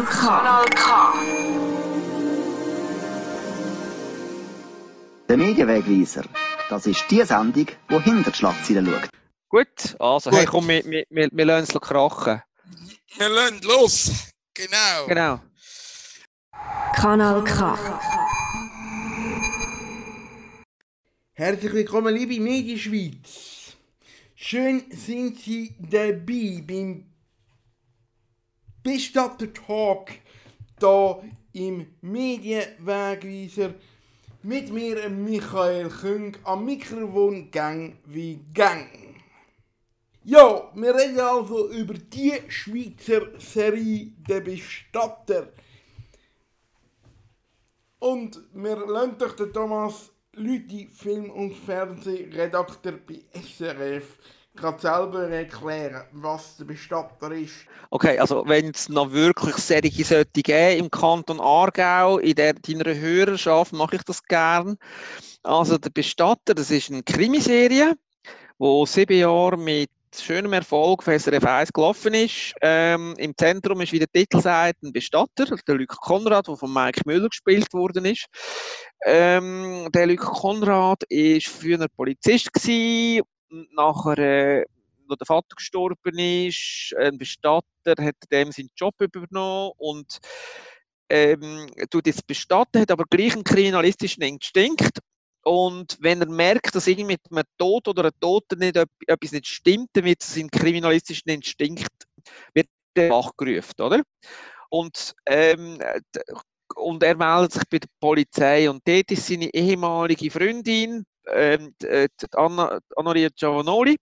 Kanal K. Kanal K. Der Medienwegweiser, das ist die Sendung, die hinter die Schlagzeilen schaut. Gut, also, hey, komm, wir, wir, wir, wir lassen es krachen. Wir lassen los. Genau. Genau. Kanal K. Herzlich willkommen, liebe Medienschweiz. Schön sind Sie dabei beim Bestatter Talk hier im Medienwegweiser mit mir, Michael Küng, am Mikrofon Gang wie Gang. Ja, wir reden also über die Schweizer Serie Der Bestatter. Und wir lassen durch den Thomas Lüthi, Film- und Fernsehredakteur bei SRF, gerade selber erklären, was der Bestatter ist. Okay, also wenn es noch wirklich solche sollte geben im Kanton Aargau, in der, deiner Hörerschaft, mache ich das gern. Also der Bestatter, das ist eine Krimiserie, wo sieben Jahre mit schönem Erfolg für SRF 1 gelaufen ist. Ähm, Im Zentrum ist, wie der Titel sagt, ein Bestatter, der Luc Konrad, der von Mike Müller gespielt worden ist. Ähm, der Luc Konrad war früher Polizist gewesen, nachher, äh, wo der Vater gestorben ist, ein Bestatter hat dem seinen Job übernommen und ähm, tut jetzt bestatten, hat aber gleich einen kriminalistischen Instinkt und wenn er merkt, dass irgendwie mit einem Tod oder einem Toten nicht, etwas nicht stimmt, dann wird sein kriminalistischen Instinkt wird wachgerufen, oder? Und, ähm, und er meldet sich bei der Polizei und dort ist seine ehemalige Freundin, ähm, die Anna, Anna Giovanoli,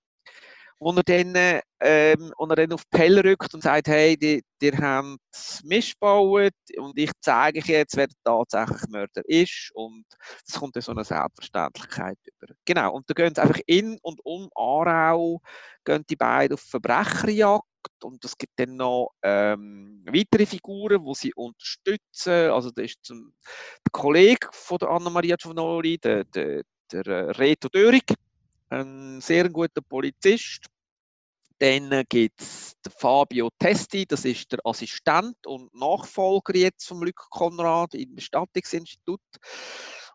wo er dann, ähm, und er dann auf die Pelle rückt und sagt, hey, die, die haben missbaut und ich zeige euch jetzt, wer tatsächlich Mörder ist und es kommt dann so eine Selbstverständlichkeit über. Genau, und da gehen sie einfach in und um Aarau, gehen die beiden auf Verbrecherjagd und es gibt dann noch ähm, weitere Figuren, die sie unterstützen. Also da ist zum, der Kollege von der Anna-Maria Giovanoli, der, der, der äh, Reto Dörig, ein sehr guter Polizist. Dann gibt es Fabio Testi, das ist der Assistent und Nachfolger jetzt vom Luc Konrad im Bestattungsinstitut.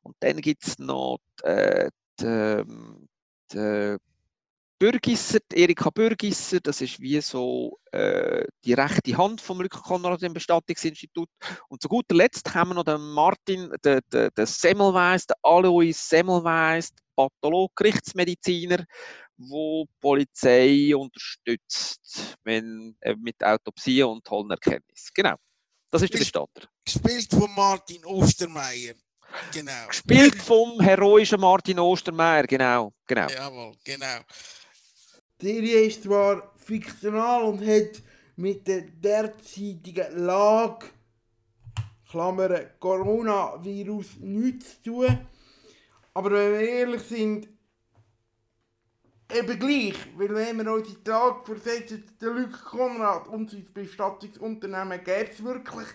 Und dann gibt es noch die, ähm, die Bürgisser, Erika Bürgisser, das ist wie so äh, die rechte Hand vom Luc Konrad im Bestattungsinstitut. Und zu guter Letzt haben wir noch den Martin, den, den, den Semmelweis, den Alois Semmelweis, Pathologe, Gerichtsmediziner, wo die Polizei unterstützt wenn, äh, mit Autopsie und Tollenerkenntnis. Genau, das ist der Bestatter. Gespielt von Martin Ostermeier. Genau. Gespielt vom heroischen Martin Ostermeier, genau. genau. Jawohl, genau. Die Serie ist zwar fiktional und hat mit der derzeitigen Lage, Klammern, Coronavirus, nichts zu tun. Aber wenn wir ehrlich sind, eben gleich, weil wenn wir uns in Tag versetzen, der Luc Konrad und sein Bestattungsunternehmen gäbe es wirklich,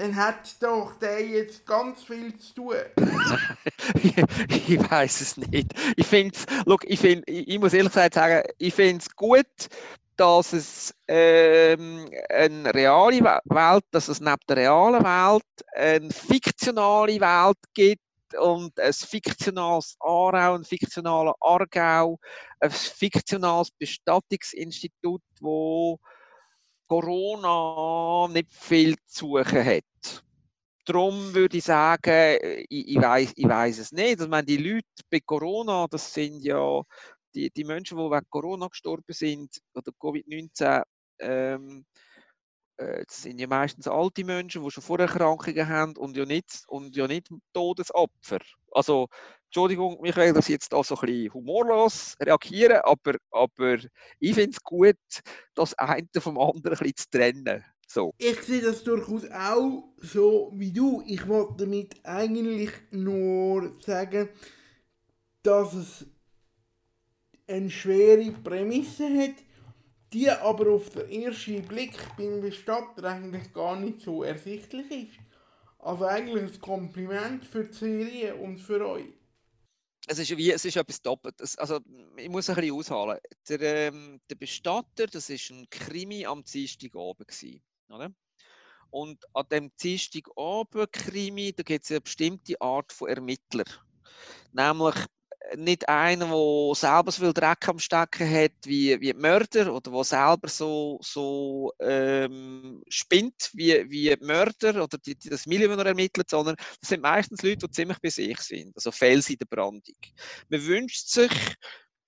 dann hat doch der jetzt ganz viel zu tun. ich weiß es nicht. Ich finde ich, find, ich muss ehrlich gesagt sagen, ich finde es gut, dass es ähm, eine reale Welt, dass es neben der realen Welt eine fiktionale Welt gibt und ein fiktionales Aarau, ein fiktionaler Aargau, ein fiktionales Bestattungsinstitut, wo Corona nicht viel zu suchen hat. Darum würde ich sagen, ich, ich weiß ich weiss es nicht. Also, ich meine, die Leute bei Corona, das sind ja die, die Menschen, die wegen Corona gestorben sind oder Covid-19, ähm, äh, das sind ja meistens alte Menschen, die schon Vorerkrankungen haben und ja nicht, und ja nicht Todesopfer. Also, Entschuldigung, Michael, dass ich jetzt da so ein bisschen humorlos reagiere, aber, aber ich finde es gut, das eine vom anderen ein bisschen zu trennen. So. Ich sehe das durchaus auch so wie du. Ich wollte damit eigentlich nur sagen, dass es eine schwere Prämisse hat, die aber auf den ersten Blick beim Bestatter eigentlich gar nicht so ersichtlich ist. Also eigentlich ein Kompliment für die Serie und für euch es ist wie, es ist etwas Doppeltes. Also, ich muss ein bisschen ausholen. Der, ähm, der Bestatter, das war ein Krimi am Dienstagabend, gewesen, oder? Und an dem Dienstagabend-Krimi, da gibt es eine bestimmte Art von Ermittler. Nämlich nicht einer, der selber so viel Dreck am Stecken hat wie, wie Mörder oder der selber so, so ähm, spinnt wie, wie Mörder oder die, die das Milieu ermittelt, sondern das sind meistens Leute, die ziemlich bei sich sind, also Fels in der Brandung. Man wünscht sich,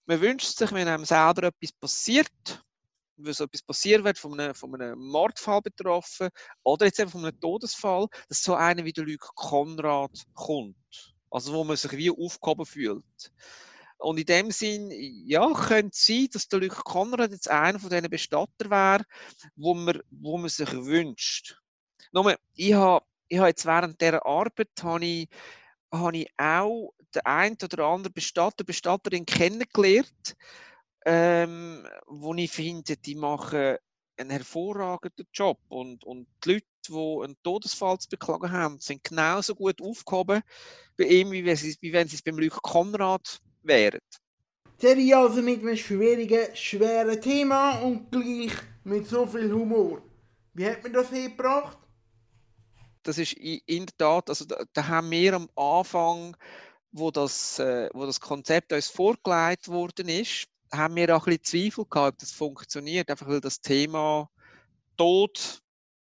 man wünscht sich, wenn einem selber etwas passiert, wenn so etwas passiert wird, von einem, von einem Mordfall betroffen oder jetzt einfach von einem Todesfall, dass so einer wie der Luc Konrad kommt also wo man sich wie aufgehoben fühlt. Und in dem Sinn, ja, könnte sein, dass der Luc Konrad jetzt einer von diesen Bestatter wäre, wo man, wo man sich wünscht. Nochmal, ich habe ich habe jetzt während dieser Arbeit habe ich, habe ich auch den einen oder anderen Bestatter, Bestatterin kennengelernt, ähm, wo ich finde, die machen einen hervorragenden Job. Und, und die Leute, die einen Todesfall zu beklagen haben, sind genauso gut aufgehoben bei ihm, wie wenn sie, wie wenn sie es beim Luc Konrad wären. Serie also mit einem schwierigen, schweren Thema und gleich mit so viel Humor. Wie hat man das hergebracht? Das ist in der Tat, also da, da haben wir am Anfang, wo das, äh, wo das Konzept uns vorgelegt worden ist, haben wir auch ein bisschen Zweifel gehabt, ob das funktioniert, einfach weil das Thema Tod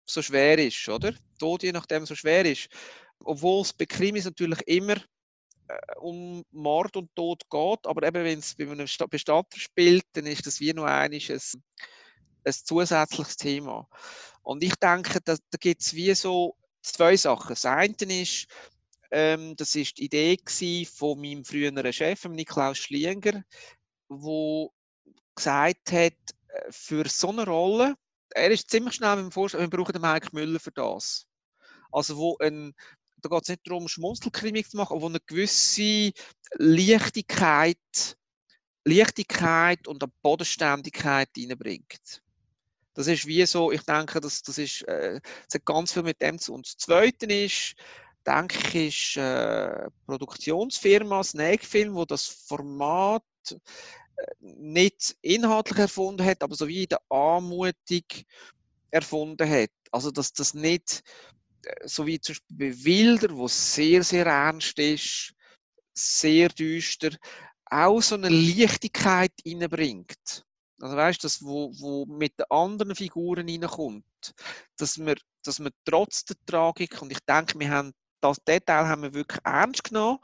so schwer ist, oder? Tod je nachdem so schwer ist. Obwohl es bei Krimis natürlich immer äh, um Mord und Tod geht, aber eben wenn es bei einem Bestatter spielt, dann ist das wie noch ein, ein, ein zusätzliches Thema. Und ich denke, da, da gibt es wie so zwei Sachen. Das eine ist, ähm, das ist die Idee von meinem früheren Chef, Niklaus Schlienger, wo gesagt hat, äh, für so eine Rolle, er ist ziemlich schnell mit dem Vorschlag, wir brauchen den Mike Müller für das. Also wo ein, da geht es nicht darum, Schmunzelkrimi zu machen, aber wo eine gewisse Leichtigkeit, Leichtigkeit und eine Bodenständigkeit reinbringt. Das ist wie so, ich denke, das, das, ist, äh, das hat ganz viel mit dem zu tun. Das Zweite ist, denke ich, ist äh, Produktionsfirma Snagefilm, wo das Format nicht inhaltlich erfunden hat, aber so wie in der Anmutung erfunden hat. Also, dass das nicht, äh, so wie zum Beispiel bei Wilder, wo sehr, sehr ernst ist, sehr düster, auch so eine Leichtigkeit reinbringt. Also weißt du, das, wo, wo mit den anderen Figuren reinkommt, dass man, dass man trotz der Tragik, und ich denke, wir haben das Detail haben wir wirklich ernst genommen,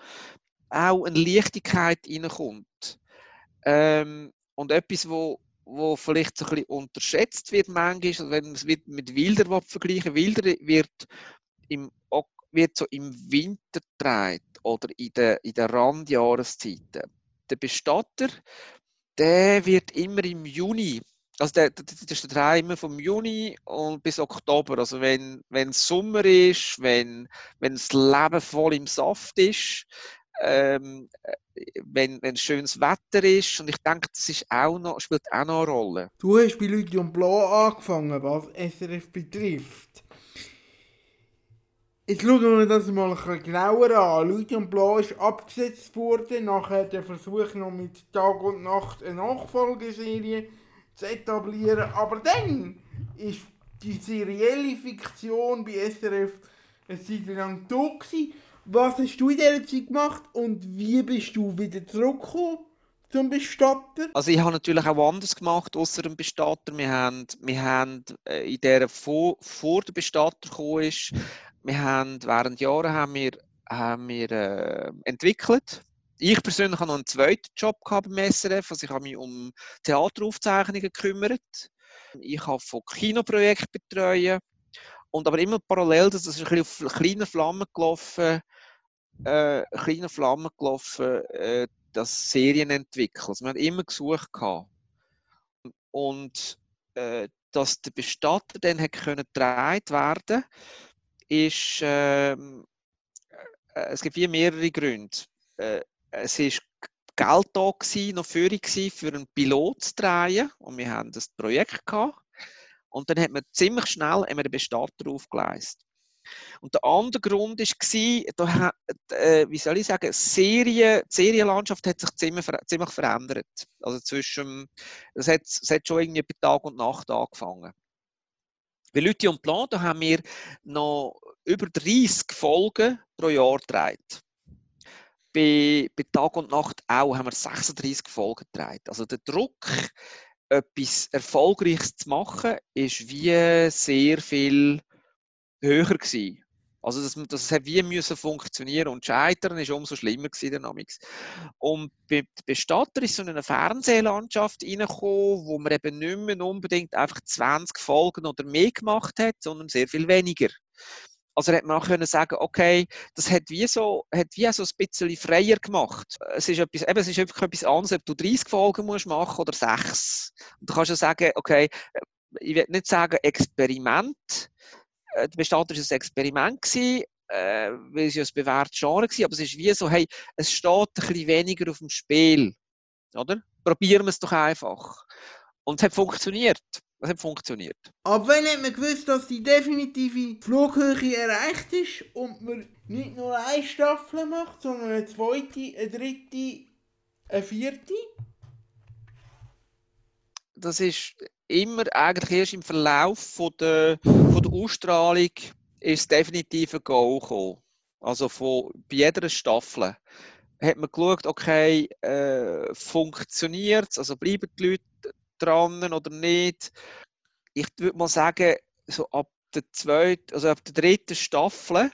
auch eine Leichtigkeit reinkommt. Ähm, und etwas, wo, wo vielleicht so ein bisschen unterschätzt wird manchmal, also wenn man es mit Wilder vergleichen Wilder wird, im, wird so im Winter getragen oder in den in der Randjahreszeiten. Der Bestatter, der wird immer im Juni, also der, der, das ist der Dreh immer vom Juni und bis Oktober. Also wenn, wenn Sommer ist, wenn, wenn das Leben voll im Saft ist, ähm, äh, wenn, wenn schönes Wetter ist. Und ich denke, das ist auch noch, spielt auch noch eine Rolle. Du hast bei Leute und Blau angefangen, was SRF betrifft. Jetzt schauen wir das mal ein genauer an. Leute und Blau ist abgesetzt worden, nachher der Versuch noch mit Tag und Nacht eine Nachfolgeserie zu etablieren. Aber dann ist die serielle Fiktion bei SRF eine Zeit lang da. Was hast du in dieser Zeit gemacht und wie bist du wieder zurückgekommen zum Bestatter? Also ich habe natürlich auch anders gemacht, außer dem Bestatter. Wir haben, wir haben äh, in der vor, vor der Bestatter gekommen ist, wir haben während Jahren haben wir, haben wir äh, entwickelt. Ich persönlich habe noch einen zweiten Job gehabt beim SRF, also ich habe mich um Theateraufzeichnungen gekümmert. Ich habe von Kinoprojekten betreut und aber immer parallel, das ist ein bisschen auf kleinen Flammen gelaufen, äh, kleinen Flammen gelaufen, äh, das Serien entwickelt. Also wir haben immer gesucht gehabt. Und äh, dass der Bestatter dann gedreht werden, ist, ähm, äh, es gibt wie mehrere Gründe. Äh, es ist Geld da gewesen, noch Führung für einen Pilot zu drehen und wir haben das Projekt gehabt. Und dann hat man ziemlich schnell einen Bestatter aufgeleistet. Und der andere Grund war, äh, wie soll ich sagen, Serie, die Serienlandschaft hat sich ziemlich, ziemlich verändert. Also zwischen, es hat, es hat schon irgendwie bei Tag und Nacht angefangen. Bei Lütti und Plan, da haben wir noch über 30 Folgen pro Jahr gedreht. Bei, bei Tag und Nacht auch haben wir 36 Folgen gedreht. Also der Druck, etwas Erfolgreiches zu machen, ist wie sehr viel höher gewesen. Also das, das hat wie müssen funktionieren und scheitern ist umso schlimmer gewesen dynamics. Und bei Bestatter ist so eine Fernsehlandschaft reingekommen, wo man eben nicht mehr unbedingt einfach 20 Folgen oder mehr gemacht hat, sondern sehr viel weniger. Also hätte man auch können sagen, okay, das hat wie so, hat wie so ein bisschen freier gemacht. Es ist etwas, eben, es ist einfach etwas anderes, ob du 30 Folgen musst machen oder 6. Und du kannst ja sagen, okay, ich will nicht sagen Experiment, äh, der Bestatter war ein Experiment, gewesen, äh, weil es ja ein bewährtes Genre war, aber es ist wie so, hey, es steht ein bisschen weniger auf dem Spiel. Oder? Probieren wir es doch einfach. Und es hat funktioniert. Es hat funktioniert. Ab wann hat man gewusst, dass die definitive Flughöhe erreicht ist und man nicht nur eine Staffel macht, sondern eine zweite, eine dritte, eine vierte? Das ist immer eigentlich erst im Verlauf von der, von der Ausstrahlung ist definitiv ein Go gekommen. Also von, bei jeder Staffel hat man geschaut, okay, äh, funktioniert es, also bleiben die Leute dran oder nicht. Ich würde mal sagen, so ab der zweiten, also ab der dritten Staffel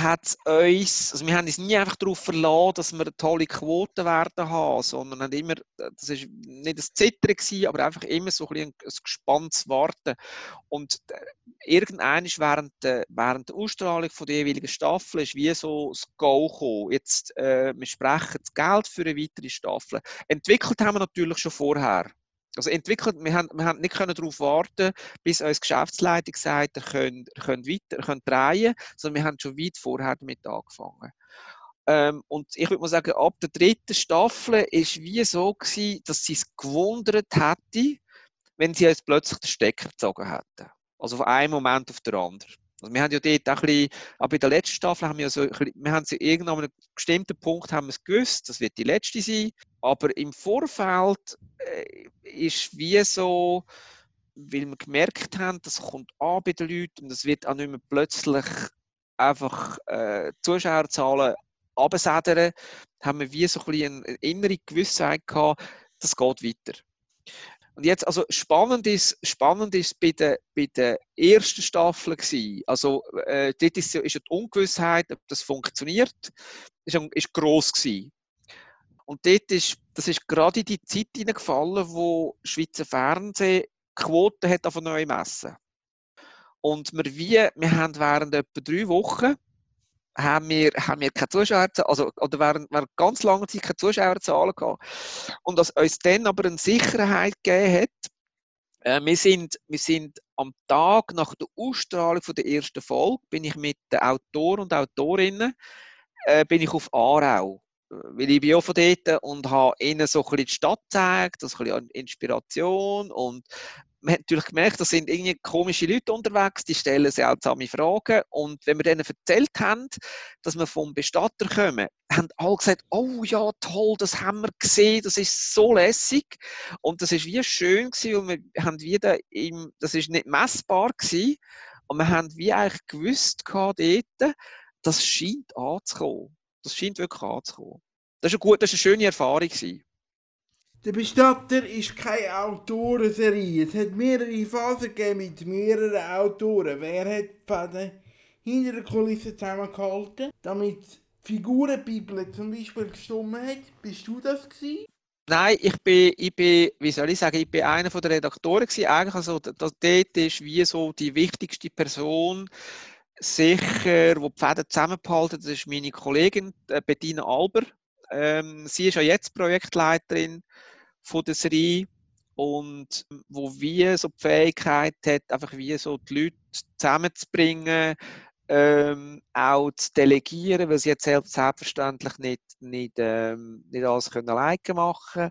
hat uns, also wir haben uns nie einfach darauf verlassen, dass wir eine tolle Quote werden haben, sondern haben immer, das ist nicht das Zittern gewesen, aber einfach immer so ein, ein, gespanntes Warten. Und äh, irgendwann während der, während der Ausstrahlung von der jeweiligen Staffel ist wie so das Go gekommen. Jetzt, äh, wir sprechen das Geld für eine weitere Staffel. Entwickelt haben wir natürlich schon vorher. Also entwickelt, wir haben, wir haben nicht können darauf warten, bis uns Geschäftsleitung sagt, ihr könnt, ihr könnt weiter, ihr könnt drehen, sondern wir haben schon weit vorher damit angefangen. Ähm, und ich würde mal sagen, ab der dritten Staffel ist wie so gewesen, dass sie es gewundert hätte, wenn sie uns plötzlich den Stecker gezogen hätten. Also von einem Moment auf den anderen. Also wir haben ja dort auch ein bisschen, aber in der letzten Staffel haben wir so, wir haben sie irgendwann an einem bestimmten Punkt haben wir es gewusst, das wird die letzte sein. Aber im Vorfeld äh, ist wie so, weil wir gemerkt haben, das kommt an bei den Leuten und es wird auch nicht mehr plötzlich einfach äh, Zuschauerzahlen absädern, haben wir wie so ein bisschen eine innere Gewissheit gehabt, das geht weiter. Und jetzt, also spannend ist, spannend ist bei der, bei der ersten Staffel gewesen. Also, äh, dort ist, ist die Ungewissheit, ob das funktioniert, ist, ist gross gewesen. Und dort ist, das ist gerade in die Zeit hineingefallen, wo Schweizer Fernsehen Quoten hat von neu messen. Und wir, wie, wir haben während etwa drei Wochen haben wir, haben wir keine Zuschauerzahlen, also, oder während, während ganz langer Zeit keine Zuschauerzahlen gehabt. Und was uns dann aber eine Sicherheit gegeben hat, äh, wir, sind, wir sind am Tag nach der Ausstrahlung von der ersten Folge, bin ich mit den Autoren und Autorinnen, äh, bin ich auf Aarau. Weil ich bin auch von dort und habe ihnen so ein bisschen die Stadt gezeigt, das ein bisschen Inspiration und man hat natürlich gemerkt, da sind irgendwie komische Leute unterwegs, die stellen seltsame Fragen. Und wenn wir denen erzählt haben, dass wir vom Bestatter kommen, haben alle gesagt, oh ja, toll, das haben wir gesehen, das ist so lässig. Und das ist wie schön gewesen, und wir haben wieder im, das ist nicht messbar gewesen, und wir haben wie eigentlich gewusst dort, das scheint anzukommen. Das scheint wirklich anzukommen. Das ist eine, gute, das ist eine schöne Erfahrung gewesen. Der Bestatter ist keine Autorenserie. Es hat mehrere Phasen gegeben mit mehreren Autoren. Wer hat die Fäden hinter der Kulisse zusammengehalten, damit die Figurenbibel zum Beispiel gestummen hat? Bist du das gewesen? Nein, ich bin, ich bin, wie soll ich sagen, ich bin einer der Redaktoren gewesen. Eigentlich also, das, dort ist wie so die wichtigste Person sicher, die die Fäden zusammengehalten. Das ist meine Kollegin äh, Bettina Alber. Ähm, sie ist ja jetzt Projektleiterin von der Serie und wo wie so die Fähigkeit hat, einfach wie so die Leute zusammenzubringen, ähm, auch zu delegieren, weil sie jetzt selbstverständlich nicht, nicht, ähm, nicht alles können alleine machen.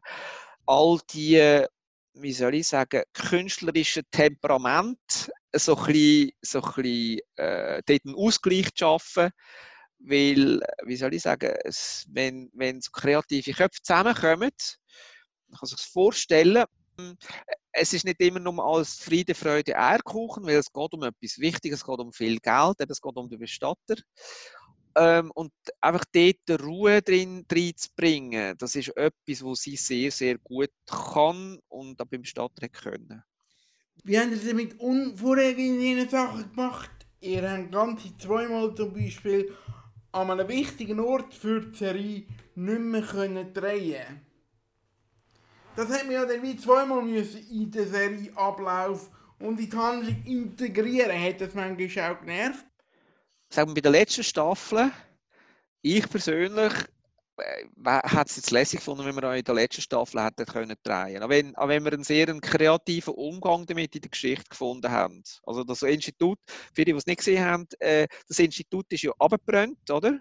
All die, wie soll ich sagen, künstlerischen Temperament so ein bisschen, so ein bisschen äh, dort einen Ausgleich zu schaffen, weil, wie soll ich sagen, es, wenn, wenn so kreative Köpfe zusammenkommen, man kann sich das vorstellen, es ist nicht immer nur alles Friede, Freude, Eierkuchen, weil es geht um etwas Wichtiges, es geht um viel Geld, es geht um den Bestatter. Ähm, und einfach dort Ruhe drin reinzubringen, das ist etwas, was sie sehr, sehr gut kann und auch beim Bestatter können. Wie haben Sie mit unvorhergesehenen Sachen gemacht? Ihr habt ganze zweimal zum Beispiel an einem wichtigen Ort für die Serie nicht mehr können drehen Das hat man ja dann wie zweimal müssen in den Serieablauf und in die Handlung integrieren. Hat das manchmal auch genervt? Sagen wir bei der letzten Staffel, ich persönlich hat es jetzt lässig gefunden, wenn wir auch in der letzten Staffel hätten können drehen. Auch wenn, auch wenn wir einen sehr kreativen Umgang damit in der Geschichte gefunden haben. Also das Institut, für die, die es nicht gesehen haben, äh, das Institut ist ja abgebrannt, oder?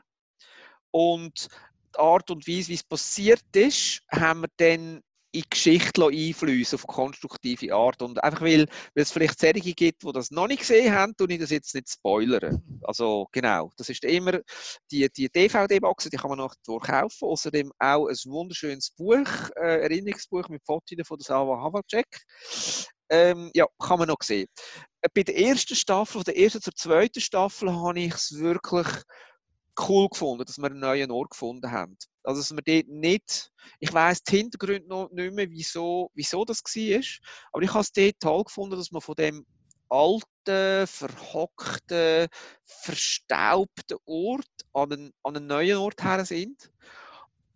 Und die Art und Weise, wie es passiert ist, haben wir dann in Geschichte einfließen auf konstruktive Art. Und einfach weil, weil es vielleicht Serien gibt, die das noch nicht gesehen haben, tue ich das jetzt nicht spoilern. Also genau, das ist immer die, die DVD-Boxen, die kann man noch kaufen. Außerdem auch ein wunderschönes Buch, äh, Erinnerungsbuch mit Fotos von der Salva Havacek. Ähm, ja, kann man noch sehen. Äh, bei der ersten Staffel, von der ersten zur zweiten Staffel, habe ich es wirklich cool gefunden, dass wir einen neuen Ort gefunden haben. Also, dass wir dort nicht, ich weiß die Hintergründe noch nicht mehr, wieso, wieso das war, aber ich habe es dort toll gefunden, dass man von dem alten, verhockten, verstaubten Ort an einen, an einen neuen Ort her sind.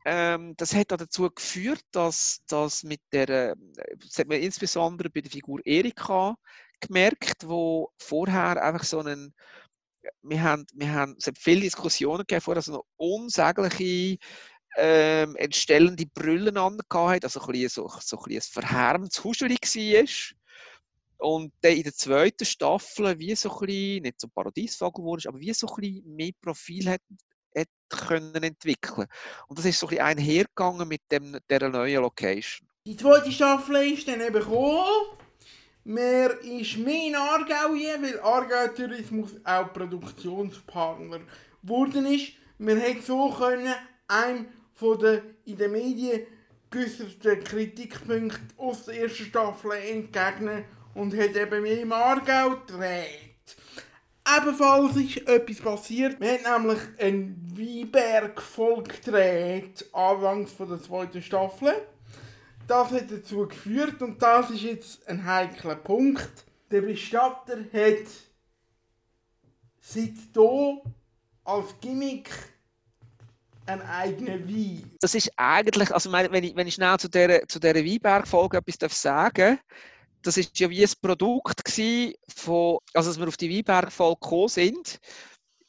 Ähm, das hat dazu geführt, dass, dass mit der, das hat man insbesondere bei der Figur Erika gemerkt, wo vorher einfach so einen wir haben, wir haben, es hat viele Diskussionen gegeben, vorher so eine unsägliche, ähm, entstellende Brüllen angehabt, also ein bisschen, so, so ein, bisschen ein verhärmtes Huscheli war. Und dann in der zweiten Staffel, wie so ein bisschen, nicht so Paradiesvogel wurde, aber wie so ein bisschen mehr Profil hat, hat können entwickeln. Und das ist so ein bisschen einhergegangen mit dem, dieser neuen Location. Die zweite Staffel ist dann eben gekommen. Man ist mehr in Aargau hier, weil Aargau Tourismus auch Produktionspartner geworden ist. Man hätte so können einem von den in den Medien geäußerten Kritikpunkten aus der ersten Staffel entgegnen und hat eben mehr im Aargau gedreht. Ebenfalls ist etwas passiert. Wir haben nämlich ein Weinberg-Volk gedreht, anfangs der zweiten Staffel. Das hat dazu geführt, und das ist jetzt ein heikler Punkt, der Bestatter hat seit hier als Gimmick einen eigenen Wein. Das ist eigentlich, also wenn ich, wenn ich schnell zu dieser, zu dieser Weinberg-Folge etwas sagen darf, das ist ja wie ein Produkt von, also als wir auf die Weinberg-Folge gekommen sind,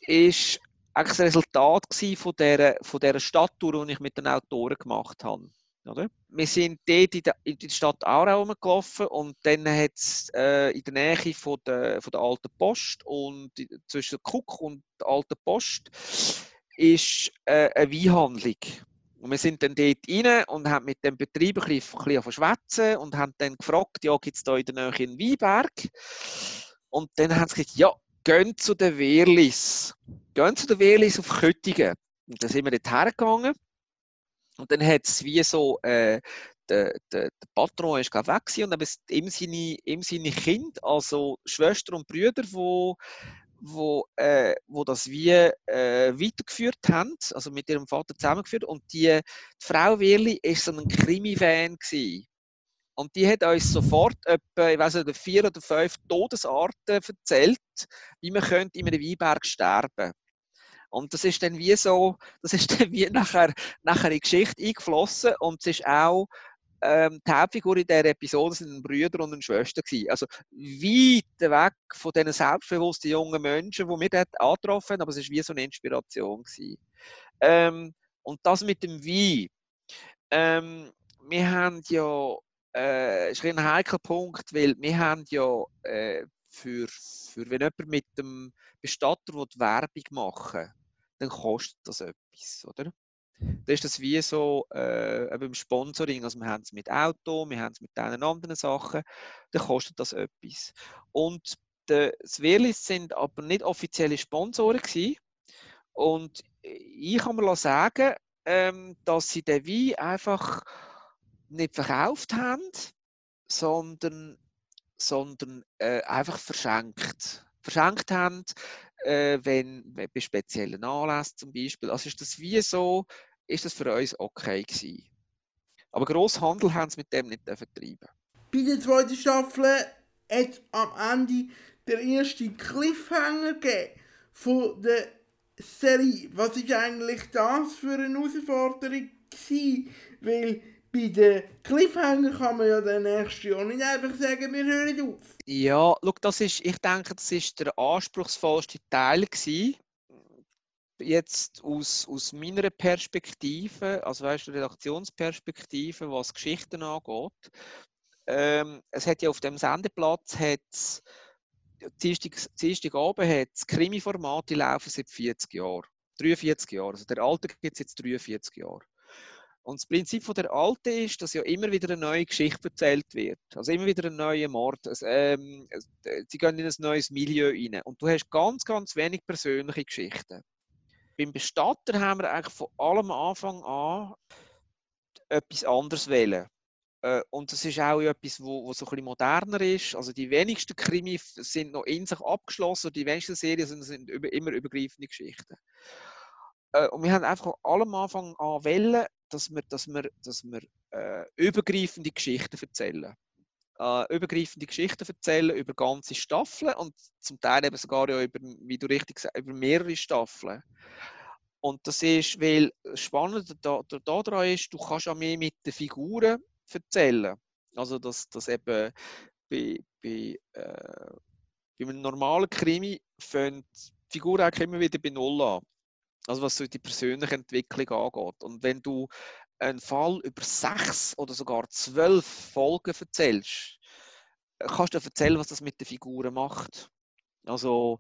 ist eigentlich das Resultat von dieser, von dieser Stadttour, die ich mit den Autoren gemacht habe. Oder? Wir sind dort in, der, Stadt Aarau rumgelaufen und dann hat es äh, in der Nähe von der, von der Alten Post und zwischen Kuck und der Alten Post ist äh, eine Weinhandlung. Und wir sind dann dort rein und haben mit dem Betrieb ein bisschen, ein bisschen und haben dann gefragt, ja, gibt es da in der Nähe einen Weinberg? Und dann haben sie gesagt, ja, gehen zu den Wehrlis. Gehen zu den Wehrlis auf Köttingen. Und dann sind wir dort hergegangen und dann hat es wie so, äh, der, der, der Patron ist weg und dann ihm seine, ihm seine Kinder, also Schwestern und Brüder, wo wo, äh, wo das wie äh, weitergeführt haben, also mit ihrem Vater zusammengeführt. Und die, die Frau Wirli war so ein Krimi-Fan. Und die hat uns sofort etwa, ich weiß nicht, vier oder fünf Todesarten erzählt, wie man könnte in einem Weinberg sterben könnte. Und das ist dann wie so, das ist dann wie nachher, nachher in die Geschichte eingeflossen und es ist auch ähm, die Hauptfigur in dieser Episode sind ein Brüder und eine Schwester gewesen. Also weit weg von diesen selbstbewussten jungen Menschen, die wir dort angetroffen haben, aber es war wie so eine Inspiration. Ähm, und das mit dem Wein. Ähm, wir haben ja, äh, ist ein heikler Punkt, weil wir haben ja äh, für, für wenn jemand mit dem Bestatter Werbung machen dann kostet das etwas, oder? Da ist das wie so äh, beim Sponsoring, also wir haben es mit Auto, wir haben es mit diesen anderen Sachen, dann kostet das etwas. Und die Sverlis sind aber nicht offizielle Sponsoren gewesen. Und ich kann mir sagen, ähm, dass sie den Wein einfach nicht verkauft haben, sondern, sondern äh, einfach verschenkt. Verschenkt haben, äh, wenn, wenn bei speziellen Anlässen zum Beispiel. Also ist das wie so, ist das für uns okay gewesen. Aber Grosshandel haben sie mit dem nicht vertrieben. Bei der zweiten Staffel hat am Ende der erste Cliffhanger von der Serie. Was ist eigentlich das für eine Herausforderung gewesen? Weil bei den Cliffhanger kann man ja dann nächstes Jahr nicht einfach sagen, wir hören auf. Ja, schau, das ist, ich denke, das ist der anspruchsvollste Teil gewesen. Jetzt aus, aus meiner Perspektive, also weißt du, Redaktionsperspektive, was Geschichten angeht. Ähm, es hat ja auf dem Sendeplatz hat's, Dienstag, Dienstagabend hat es Krimi-Formate laufen seit 40 Jahren. 43 Jahre. Also der alte gibt es jetzt 43 Jahre. Und das Prinzip von der Alte ist, dass ja immer wieder eine neue Geschichte erzählt wird. Also immer wieder ein neuer Mord. Also, ähm, sie gehen in ein neues Milieu rein. Und du hast ganz, ganz wenig persönliche Geschichten. Beim Bestatter haben wir eigentlich von allem Anfang an etwas anderes wählen. Äh, und das ist auch etwas, wo, wo so ein bisschen moderner ist. Also die wenigsten Krimi sind noch in sich abgeschlossen, die wenigsten Serien sind, sind über, immer übergreifende Geschichten. Äh, und wir haben einfach von allem Anfang an wählen, dass wir, dass wir, dass wir äh, übergreifende Geschichten erzählen. Äh, übergreifende Geschichten erzählen über ganze Staffeln und zum Teil eben sogar ja über, wie du richtig sagst, über mehrere Staffeln. Und das ist, weil daran da, da ist, du kannst ja mehr mit den Figuren erzählen. Also, dass, dass eben bei, bei, äh, bei einem normalen Krimi fängt die Figur eigentlich immer wieder bei Null an. Also, was so die persönliche Entwicklung angeht. Und wenn du einen Fall über sechs oder sogar zwölf Folgen erzählst, kannst du erzählen, was das mit den Figuren macht. Also,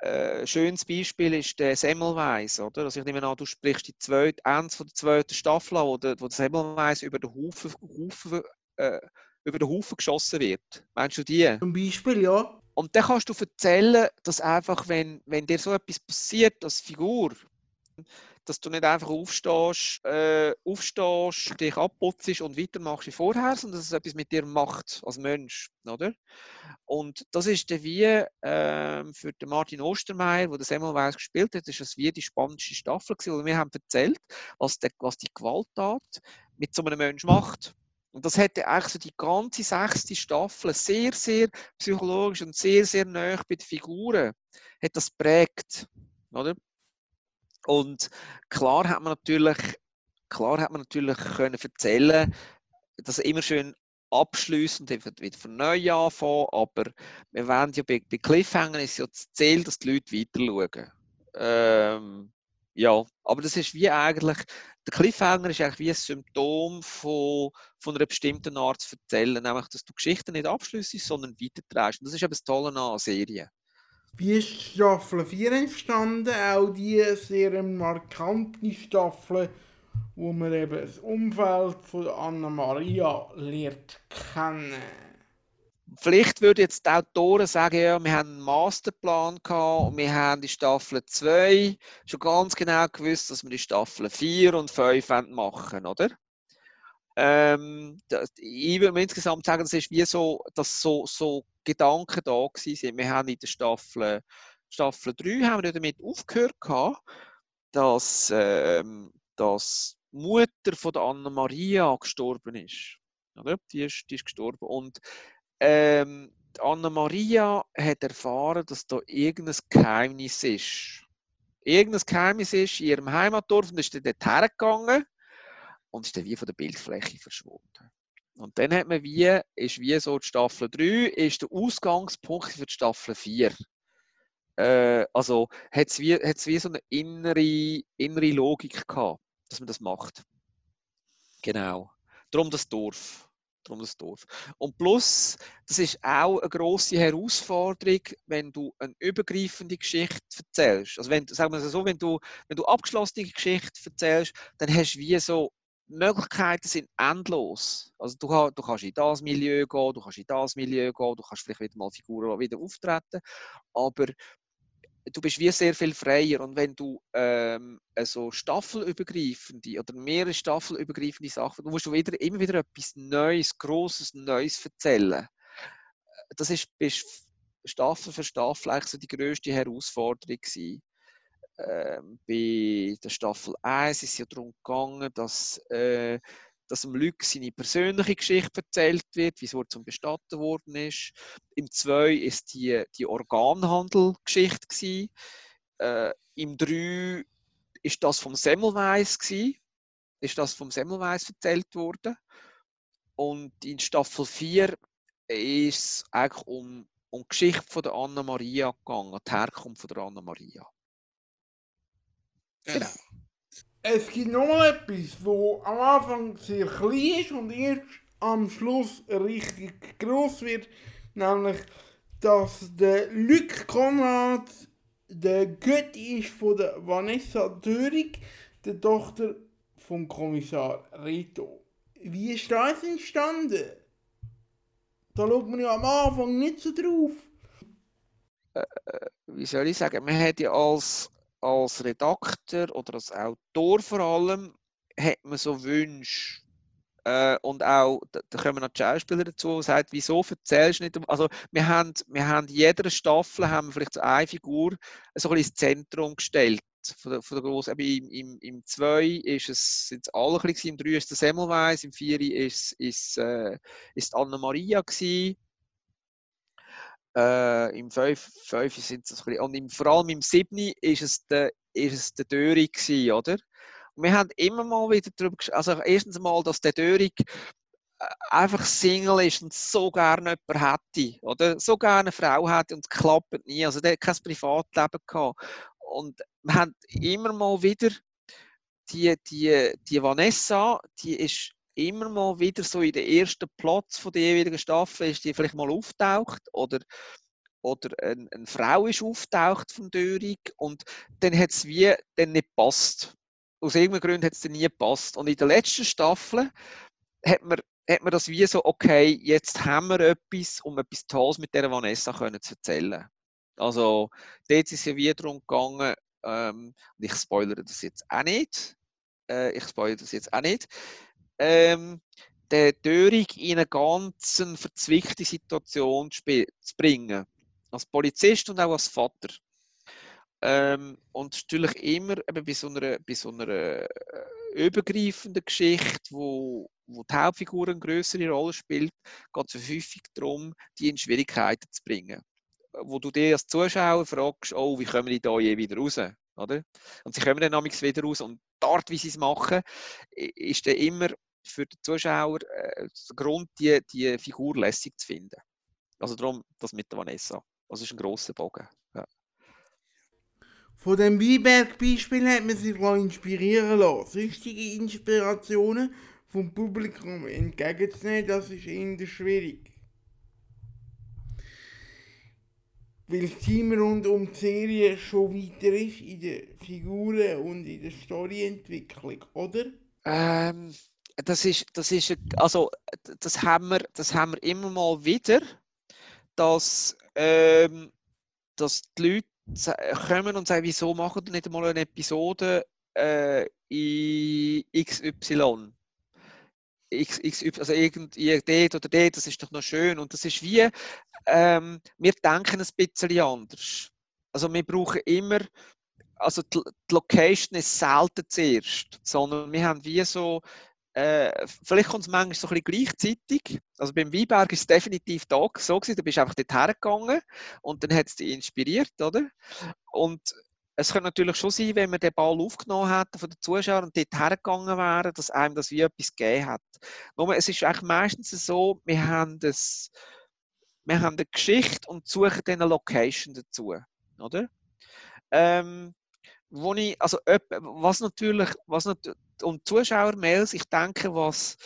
äh, schönes Beispiel ist der Semmelweis, oder? Also ich nehme an, du sprichst die zweite, eins von der zweiten Staffel an, wo der, wo der Semmelweis über den Haufen, Haufen äh, über den Haufen geschossen wird. Meinst du die? Zum Beispiel, ja. Und dann kannst du erzählen, dass einfach, wenn, wenn dir so etwas passiert als Figur, dass du nicht einfach aufstehst, äh, aufstehst dich abputzt und weitermachst wie vorher, sondern dass es etwas mit dir macht als Mensch, oder? Und das ist der wie äh, für den Martin Ostermeier, der Samuel Weiss gespielt hat, ist das wie die spannendste Staffel gewesen, weil wir haben erzählt, was, der, was die Gewalttat mit so einem Menschen macht. Und das hätte eigentlich so die ganze sechste Staffel sehr, sehr psychologisch und sehr, sehr nah bei den Figuren hat das prägt, oder? Und klar hat man natürlich, klar hat man natürlich können erzählen, dass er immer schön abschließend wieder von neu anfangen, aber wir wollen ja bei, bei Cliffhanger ist ja das Ziel, dass die Leute weiter schauen. Ähm, ja, aber das ist wie eigentlich, der Cliffhanger ist eigentlich wie ein Symptom von, von einer bestimmten Art zu erzählen, nämlich, dass du Geschichten nicht abschließt, sondern weiterträgst. Und das ist eben das Tolle an einer Serie. Wie ist Staffel 4 entstanden? Auch die sehr markante Staffel, wo man eben das Umfeld von Anna-Maria lernt kennen. Vielleicht würden jetzt die Autoren sagen, ja, wir haben einen Masterplan gehabt und wir haben die Staffel 2 schon ganz genau gewusst, dass wir die Staffel 4 und 5 machen oder? Ähm, ich würde insgesamt sagen, das ist wie so, dass so, so Gedanken da sind. Wir haben in der Staffel, Staffel 3 haben wir damit aufgehört, dass, ähm, dass die Mutter von der Anna-Maria gestorben ist. Oder? Die, ist die ist gestorben. Und ähm, Anna-Maria hat erfahren, dass da irgendein Geheimnis ist. Irgendein Geheimnis ist in ihrem Heimatdorf und ist dann dort hergegangen und ist dann wie von der Bildfläche verschwunden. Und dann hat man wie, ist wie so die Staffel 3, ist der Ausgangspunkt für die Staffel 4. Äh, also hat es wie, wie so eine innere, innere Logik gehabt, dass man das macht. Genau. Darum das Dorf. Darum das Dorf. Und plus, das ist auch eine grosse Herausforderung, wenn du eine übergreifende Geschichte erzählst. Also wenn, sagen wir es so, wenn du, wenn du abgeschlossene Geschichte erzählst, dann hast du wie so Möglichkeiten sind endlos. Also du, du, kannst in das Milieu gehen, du kannst in das Milieu gehen, du kannst vielleicht wieder mal Figuren wieder auftreten, aber du bist wie sehr viel freier und wenn du ähm, so staffelübergreifende oder mehrere staffelübergreifende Sachen, du musst du wieder, immer wieder etwas Neues, Großes, Neues erzählen. Das ist bist Staffel für Staffel eigentlich so die grösste Herausforderung gewesen. Ähm, bei der Staffel 1 ist es ja darum gegangen, dass äh, dass dem seine persönliche Geschichte erzählt wird, wieso er zum Bestatten worden ist. Im 2 ist die, die Organhandel-Geschichte. Äh, Im 3 ist das vom Semmelweis ist das vom Semmelweis erzählt worden. Und in Staffel 4 ist es eigentlich um, um die Geschichte von der Anna Maria gegangen, die Herkunft von der Anna Maria. Genau. Es gibt noch etwas, wo am Anfang sehr klein ist und erst am Schluss richtig groß wird, nämlich, dass der Luc Konrad der Götti ist von der Vanessa Dörig, der Tochter vom Kommissar Rito. Wie ist das entstanden? Da schaut man ja am Anfang nicht so drauf. Wie soll ich sagen, man hat ja als als Redakteur oder als Autor vor allem hat man so Wünsche. Äh, und auch, da, da kommen noch die Schauspieler dazu, die sagen, wieso erzählst du nicht? Also, wir haben, wir haben jeder Staffel haben wir vielleicht so eine Figur so ein bisschen ins Zentrum gestellt. Von der, von der grossen, im, im, Im 2 ist es, sind es alle bisschen, im 3 ist der Semmelweis, im 4 ist, ist, äh, ist Anna-Maria gewesen. Äh, Im 5, 5 sind es ein bisschen, und im, vor allem im 7 ist es der, ist es der Dörig gewesen, oder? Und wir haben immer mal wieder darüber also erstens mal, dass der Dörig äh, einfach Single ist und so gerne jemanden hätte, oder? So gerne eine Frau hätte und es klappt nie, also der hat kein Privatleben gehabt. Und wir haben immer mal wieder die, die, die Vanessa, die ist immer mal wieder so in den ersten Platz von der jeweiligen Staffel ist die vielleicht mal auftaucht oder oder eine, eine Frau ist auftaucht von Dörig und dann hat es wie dann nicht passt. Aus irgendeinem Grund hat es dann nie gepasst. Und in der letzten Staffel hat man, hat man das wie so, okay, jetzt haben wir etwas, um etwas Tolles mit der Vanessa können zu erzählen. Also dort ist es ja wieder darum gegangen, ähm, ich spoilere das jetzt auch nicht, äh, ich spoilere das jetzt auch nicht, ähm, den Dörig in eine ganz verzwickte Situation zu bringen. Als Polizist und auch als Vater. Ähm, und natürlich immer eben bei so einer, bei so einer äh, übergreifenden Geschichte, wo, wo die Hauptfigur eine größere Rolle spielt, geht es häufig darum, die in Schwierigkeiten zu bringen. Wo du dir als Zuschauer fragst, oh, wie kommen die da je wieder raus? Oder? Und sie kommen dann wieder raus. Und die Art, wie sie es machen, ist dann immer für den Zuschauer äh, Grund, die, die Figur lässig zu finden. Also darum das mit der Vanessa. Das ist ein grosser Bogen. Ja. Von dem Weinberg-Beispiel hat man sich inspirieren lassen. Sonstige Inspirationen vom Publikum entgegenzunehmen, das ist eher schwierig. Weil das Team rund um die Serie schon weiter ist in der Figuren und in der Storyentwicklung, oder? Ähm, das ist, das ist, also das haben wir, das haben wir immer mal wieder, dass, ähm, dass die Leute kommen und sagen, wieso machen wir nicht mal eine Episode äh, in XY? XY, also irgendwie dort oder dort, das ist doch noch schön. Und das ist wie, ähm, wir denken ein bisschen anders. Also wir brauchen immer, also die, die Location ist selten zuerst, sondern wir haben wie so, äh, vielleicht kommt es manchmal so ein bisschen gleichzeitig. Also beim Weinberg ist es definitiv da so gewesen, du bist einfach dort hergegangen und dann hat es dich inspiriert, oder? Und es könnte natürlich schon sein, wenn wir den Ball aufgenommen hätten von den Zuschauern und dort hergegangen wären, dass einem das wie etwas gegeben hat. Nur es ist eigentlich meistens so, wir haben, das, wir haben eine Geschichte und suchen dann eine Location dazu, oder? Ähm, wo ich, also, was natürlich, was natürlich, und Zuschauermails, ich denke, was,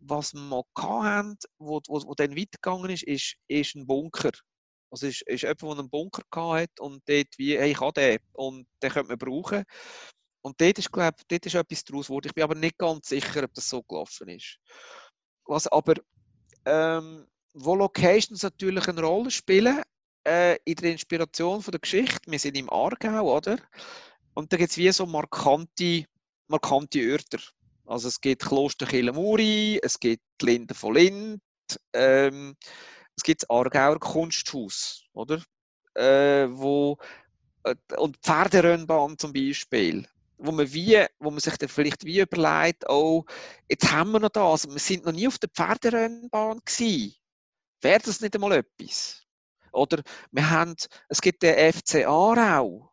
was wir hatten, wo, wo, wo dann weitergegangen ist, ist, ist ein Bunker. Also ist, ist jemand, der einen Bunker hat und dort wie, hey, ich habe den und den könnte man brauchen. Und dort ist, glaube dort ist etwas daraus geworden. Ich bin aber nicht ganz sicher, ob das so gelaufen ist. Was aber, ähm, wo Locations natürlich eine Rolle spielen, äh, in der Inspiration von der Geschichte. Wir sind im Aargau, oder? Und da gibt es wie so markante, markante Örter. Also es gibt Kloster Killemuri, es gibt Linde von Lind, ähm, es gibt das Aargauer Kunsthaus, oder? Äh, wo, äh, und Pferderennbahn zum Beispiel wo man, wie, wo man sich dann vielleicht wie überlegt, oh, jetzt haben wir noch das, wir sind noch nie auf der Pferderennbahn gewesen. Wäre das nicht einmal etwas? Oder wir haben, es gibt den FC Aarau,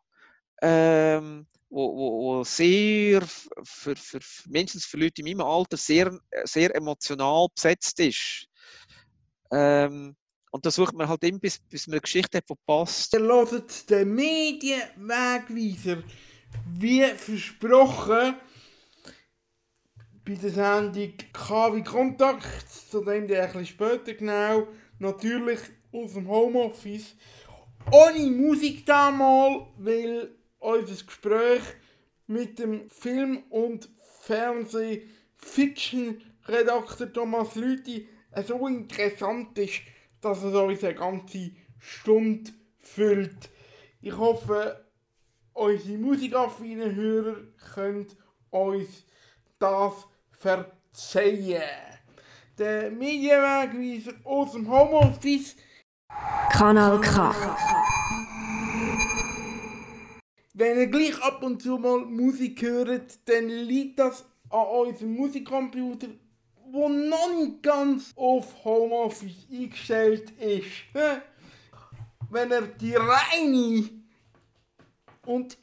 ähm, wo, wo, wo sehr, für, für, mindestens für Leute in meinem Alter, sehr, sehr emotional besetzt ist. Ähm, und da sucht man halt immer, bis, bis man eine Geschichte hat, die passt. Ihr hört den Medienwegweiser wie versprochen, bei der Sendung KW Kontakt, zu dem der etwas später genau, natürlich aus dem Homeoffice. Ohne Musik damals, weil unser Gespräch mit dem Film- und Fernseh-Fiction-Redakteur Thomas Lüthi so interessant ist, dass es uns eine ganze Stunde füllt. Ich hoffe, unsere musikaffinen Hörer können uns das verzeihen. Der Medienwegweiser aus dem Homeoffice. Kanal K. Wenn ihr gleich ab und zu mal Musik hört, dann liegt das an unserem Musikcomputer, der noch nicht ganz auf Homeoffice eingestellt ist. Wenn er die reine und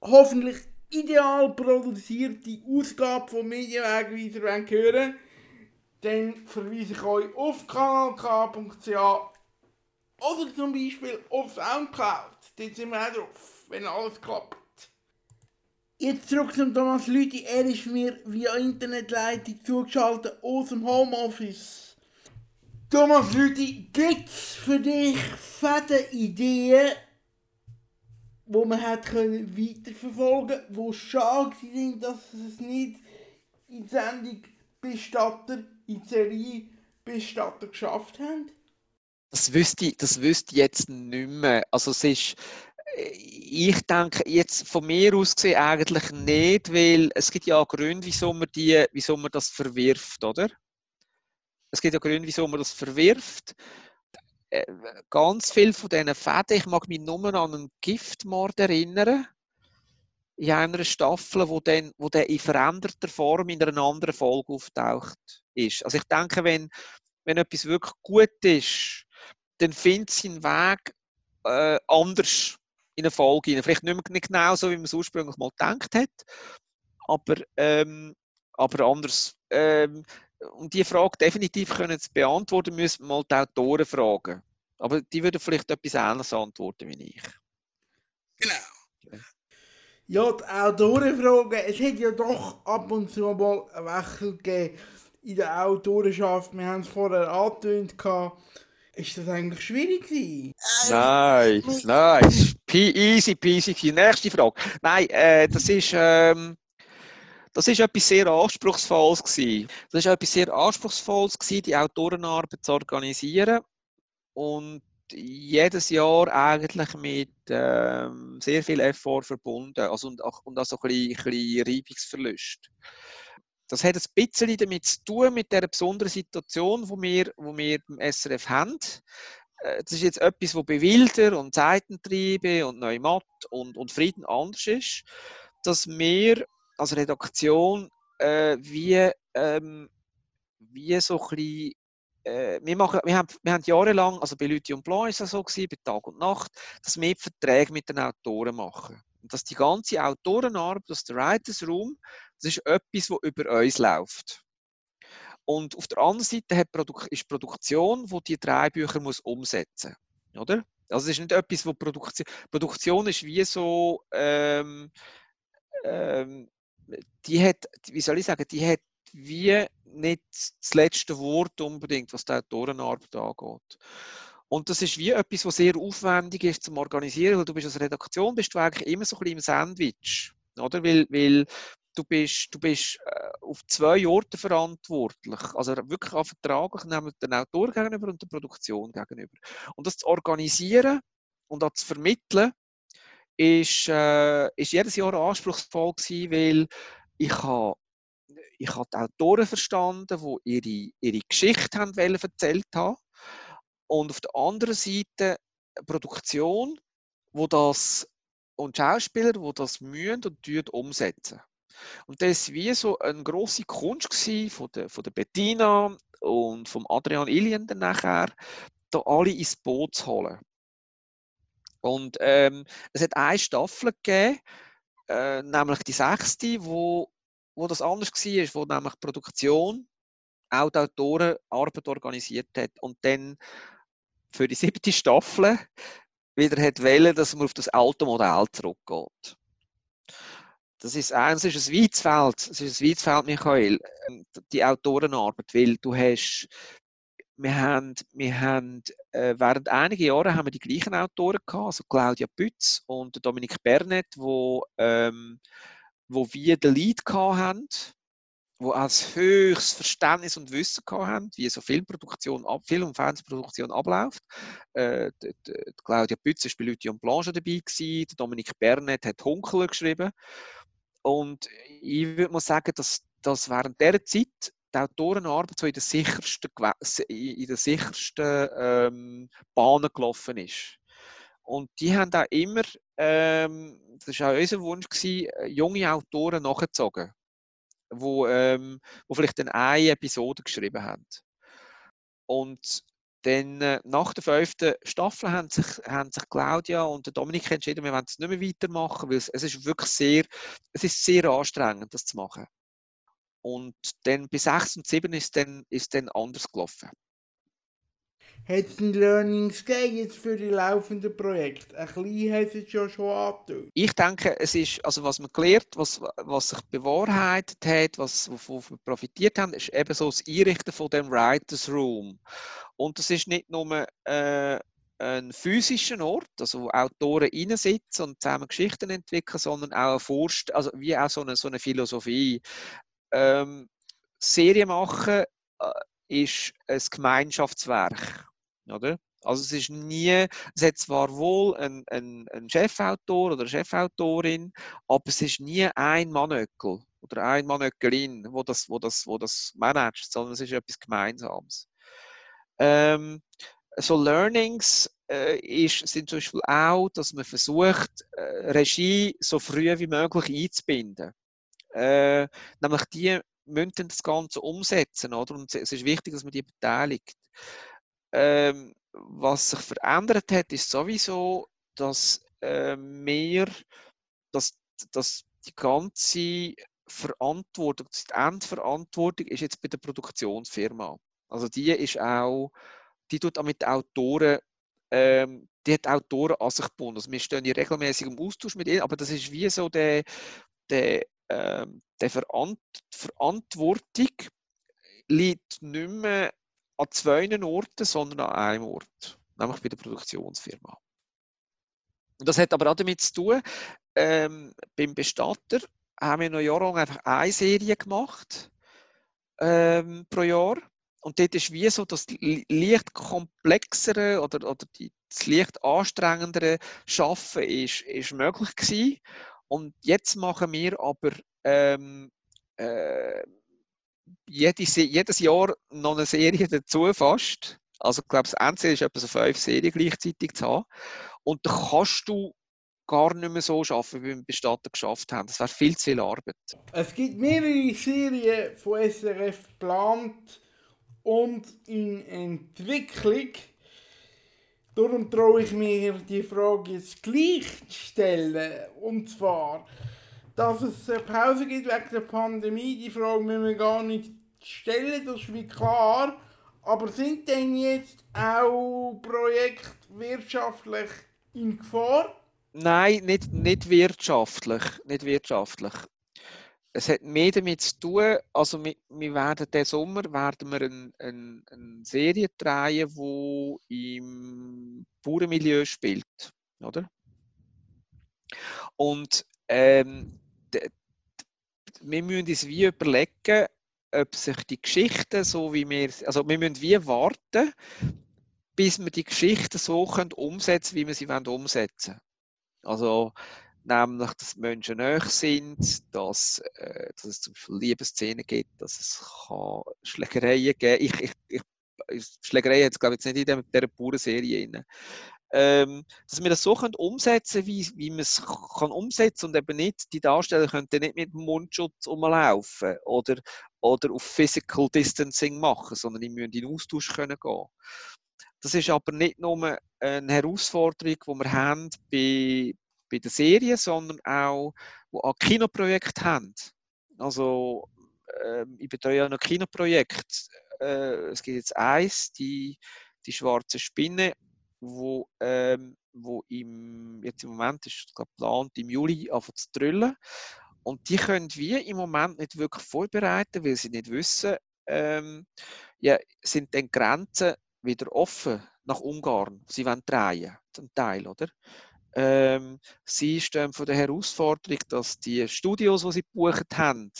hoffentlich ideal produzierte Ausgabe von Medienwegweiser hören, dann verweise ich euch auf kanalk.ch oder zum Beispiel auf Soundcloud. Dort sind wir auch drauf, wenn alles klappt. Jetzt zurück zum Thomas Lüthi. Er ist mir via Internetleitung zugeschaltet aus dem Homeoffice. Thomas Lüthi, gibt es für dich fette Ideen wo man hat können weiterverfolgen, wo schade sind, dass es nicht in die Sendung Bestatter, in die Serie Bestatter geschafft haben? Das wüsste, ich, das wüsste ich jetzt nicht mehr. Also es ist, ich denke jetzt von mir aus gesehen eigentlich nicht, weil es gibt ja Gründe, wieso man, die, wieso man das verwirft, oder? Es gibt ja Gründe, wieso man das verwirft. Äh, ganz viel von diesen Fäden, ich mag mich nur an einen Giftmord erinnern, in einer Staffel, wo, dann, wo der in veränderter Form in einer anderen Folge auftaucht ist. Also ich denke, wenn, wenn etwas wirklich gut ist, dann findet es seinen Weg äh, anders in eine Folge rein. Vielleicht nicht, mehr, nicht genau so, wie man es ursprünglich mal gedacht hat, aber, ähm, aber anders. Ähm, um diese Frage definitiv können zu beantworten, müssen wir mal die Autoren fragen. Aber die würden vielleicht etwas Ähnliches antworten wie ich. Genau. Ja, die Autoren fragen, es hat ja doch ab und zu mal einen Wechsel gegeben in der Autorenschaft. Wir haben es vorher angetönt. Ist das eigentlich schwierig gewesen? Nein, nein, easy peasy. Nächste Frage. Nein, äh, das ist... Ähm, das ist etwas sehr Anspruchsvolles gewesen. Das ist etwas sehr Anspruchsvolles gewesen, die Autorenarbeit zu organisieren und jedes Jahr eigentlich mit ähm, sehr viel Effort verbunden also und, und auch so ein bisschen, ein bisschen Reibungsverlust. Das hat ein bisschen damit zu tun, mit der besonderen Situation, die wir, wo wir beim SRF haben. Äh, das ist jetzt etwas, wo bei Wilder und Seitentriebe und Neumatt und, und Frieden anders ist, dass wir als Redaktion äh, wie, ähm, wie so ein bisschen, äh, wir, machen, wir, haben, wir haben jahrelang, also bei Leute und Blanc ist es so gewesen, bei Tag und Nacht, dass wir Verträge mit den Autoren machen. Und dass die ganze Autorenarbeit, das der Writers Room, das ist etwas, was über uns läuft. Und auf der anderen Seite hat Produ ist Produktion, die die drei Bücher muss umsetzen muss. Oder? Also es ist nicht etwas, wo Produktion, Produktion ist wie so, ähm, ähm, die hat, wie soll ich sagen, die hat wie nicht das letzte Wort unbedingt, was die Autorenarbeit angeht. Und das ist wie etwas, was sehr aufwendig ist zum Organisieren, weil du bist als Redaktion bist du eigentlich immer so ein bisschen im Sandwich, oder? Weil, weil du bist, du bist äh, auf zwei Orte verantwortlich. Also wirklich auch vertraglich, nämlich den Autor gegenüber und der Produktion gegenüber. Und das zu organisieren und das zu vermitteln, ist, äh, ist jedes Jahr anspruchsvoll gewesen, weil ich habe ich habe die Autoren verstanden, die ihre, ihre Geschichte haben wollen, erzählt haben. Und auf der anderen Seite Produktion, wo das und Schauspieler, die das mühen und umsetzen. Und das war wie so eine grosse Kunst von der, von der Bettina und vom Adrian Ilien nachher, da alle ins Boot zu holen. Und ähm, es hat eine Staffel gegeben, äh, nämlich die sechste, wo, wo das anders war, wo nämlich die Produktion auch die Autorenarbeit organisiert hat und dann für die siebte Staffel wieder hat wollen, dass man auf das alte Modell zurückgeht. Das ist eins, ist ein weites Feld, es ist ein weites Feld, Michael, ähm, die Autorenarbeit, weil du hast, wir haben, wir haben äh, während einiger Jahre haben wir die gleichen Autoren gehabt, also Claudia Pütz und Dominik Bernet, wo, ähm, wo wir den Lead gehabt haben die als höchstes Verständnis und Wissen haben, wie so Filmproduktion, Film- und Fernsehproduktion abläuft. Äh, die, die Claudia Pütz war bei Leute und Blanche dabei, gewesen, Dominik Bernet hat Hunkeler geschrieben. Und ich würde mal sagen, dass, dass während dieser Zeit die Autorenarbeit so in der sichersten, in der sichersten ähm, Bahnen gelaufen ist. Und die haben auch immer, ähm, das war auch unser Wunsch, gewesen, junge Autoren nachgezogen wo, ähm, wo vielleicht dann eine Episode geschrieben haben. Und dann äh, nach der fünften Staffel haben sich, haben sich Claudia und Dominik entschieden, wir wollen es nicht mehr weitermachen, weil es, es ist wirklich sehr, es ist sehr anstrengend, das zu machen. Und dann bis 6 und 7 ist dann, ist dann anders gelaufen hat es ein Learnings jetzt für die laufenden Projekte? Ein bisschen hat es ja schon angetönt. Ich denke, es ist, also was man gelernt, was, was sich bewahrheitet hat, was, wovon wir profitiert haben, ist eben so das Einrichten von dem Writers Room. Und das ist nicht nur äh, ein physischer Ort, also wo Autoren reinsitzen und zusammen Geschichten entwickeln, sondern auch eine Forst, also wie auch so eine, so eine Philosophie. Ähm, Serien machen äh, ist ein Gemeinschaftswerk. Oder? Also es ist nie, es hat zwar wohl einen, einen, einen Chefautor oder eine Chefautorin, aber es ist nie ein Mannöckel oder ein Mannöckelin, wo das, wo das, wo das managt, sondern es ist etwas Gemeinsames. Ähm, so Learnings äh, ist, sind zum Beispiel auch, dass man versucht, äh, Regie so früh wie möglich einzubinden. Äh, nämlich die müssen das Ganze umsetzen, oder? Und es ist wichtig, dass man die beteiligt. Ähm, was sich verändert hat, ist sowieso, dass äh, mehr, dass, dass die ganze Verantwortung, die Endverantwortung ist jetzt bei der Produktionsfirma. Also die ist auch, die tut auch mit Autoren, ähm, die hat Autoren an sich gebunden. Also wir stehen in regelmäßigem Austausch mit ihnen, aber das ist wie so der, der, ähm, der Verant Verantwortung liegt nicht mehr an zwei Orten, sondern an einem Ort, nämlich bei der Produktionsfirma. Das hat aber auch damit zu tun, ähm, beim Bestatter haben wir noch jahrelang einfach eine Serie gemacht ähm, pro Jahr. Und dort ist wie so das leicht komplexere oder, oder die, das leicht anstrengendere Schaffen ist, ist möglich gewesen. Und jetzt machen wir aber ähm, äh, jedes, jedes Jahr noch eine Serie dazu fast. Also ich glaube, das Endziel ist etwa so fünf Serien gleichzeitig zu haben. Und da kannst du gar nicht mehr so arbeiten, wie wir im Bestatter geschafft haben. Das wäre viel zu viel Arbeit. Es gibt mehrere Serien von SRF geplant und in Entwicklung. Darum traue ich mir die Frage jetzt gleich zu stellen. Und zwar, dass es eine Pause gibt wegen der Pandemie, die Frage müssen wir gar nicht stellen, das ist wie klar. Aber sind denn jetzt auch Projekte wirtschaftlich in Gefahr? Nein, nicht, nicht wirtschaftlich. Nicht wirtschaftlich. Es hat mehr damit zu tun, also wir, wir werden diesen Sommer werden wir eine, eine, eine Serie drehen, die im Bauernmilieu spielt. Oder? Und ähm, wir müssen uns wie überlegen, ob sich die Geschichten so wie wir, also wir müssen wie warten, bis wir die Geschichten so können umsetzen wie wir sie wollen umsetzen Also nämlich, dass Menschen näher sind, dass, äh, dass es zum Beispiel Liebesszenen gibt, dass es kann Schlägereien geben ich, ich, ich Schlägerei hat es, glaube ich, jetzt nicht in dieser puren Serie drin. Ähm, dass wir das so können umsetzen wie, wie man es kann umsetzen und eben nicht, die Darsteller können nicht mit Mundschutz rumlaufen oder, oder auf Physical Distancing machen, sondern die müssen in den Austausch können gehen. Das ist aber nicht nur eine Herausforderung, die wir haben bei, bei der Serie, sondern auch, die an Kinoprojekte haben. Also, äh, ich betreue ja noch Kinoprojekte. Äh, es gibt jetzt eins, die, die schwarze Spinne, wo, ähm, wo im, jetzt im Moment ist geplant, im Juli anfangen zu drüllen. Und die können wir im Moment nicht wirklich vorbereiten, weil sie nicht wissen, ähm, ja, sind denn Grenzen wieder offen nach Ungarn. Sie wollen drehen, zum Teil, oder? Ähm, sie stehen vor der Herausforderung, dass die Studios, die sie gebucht haben,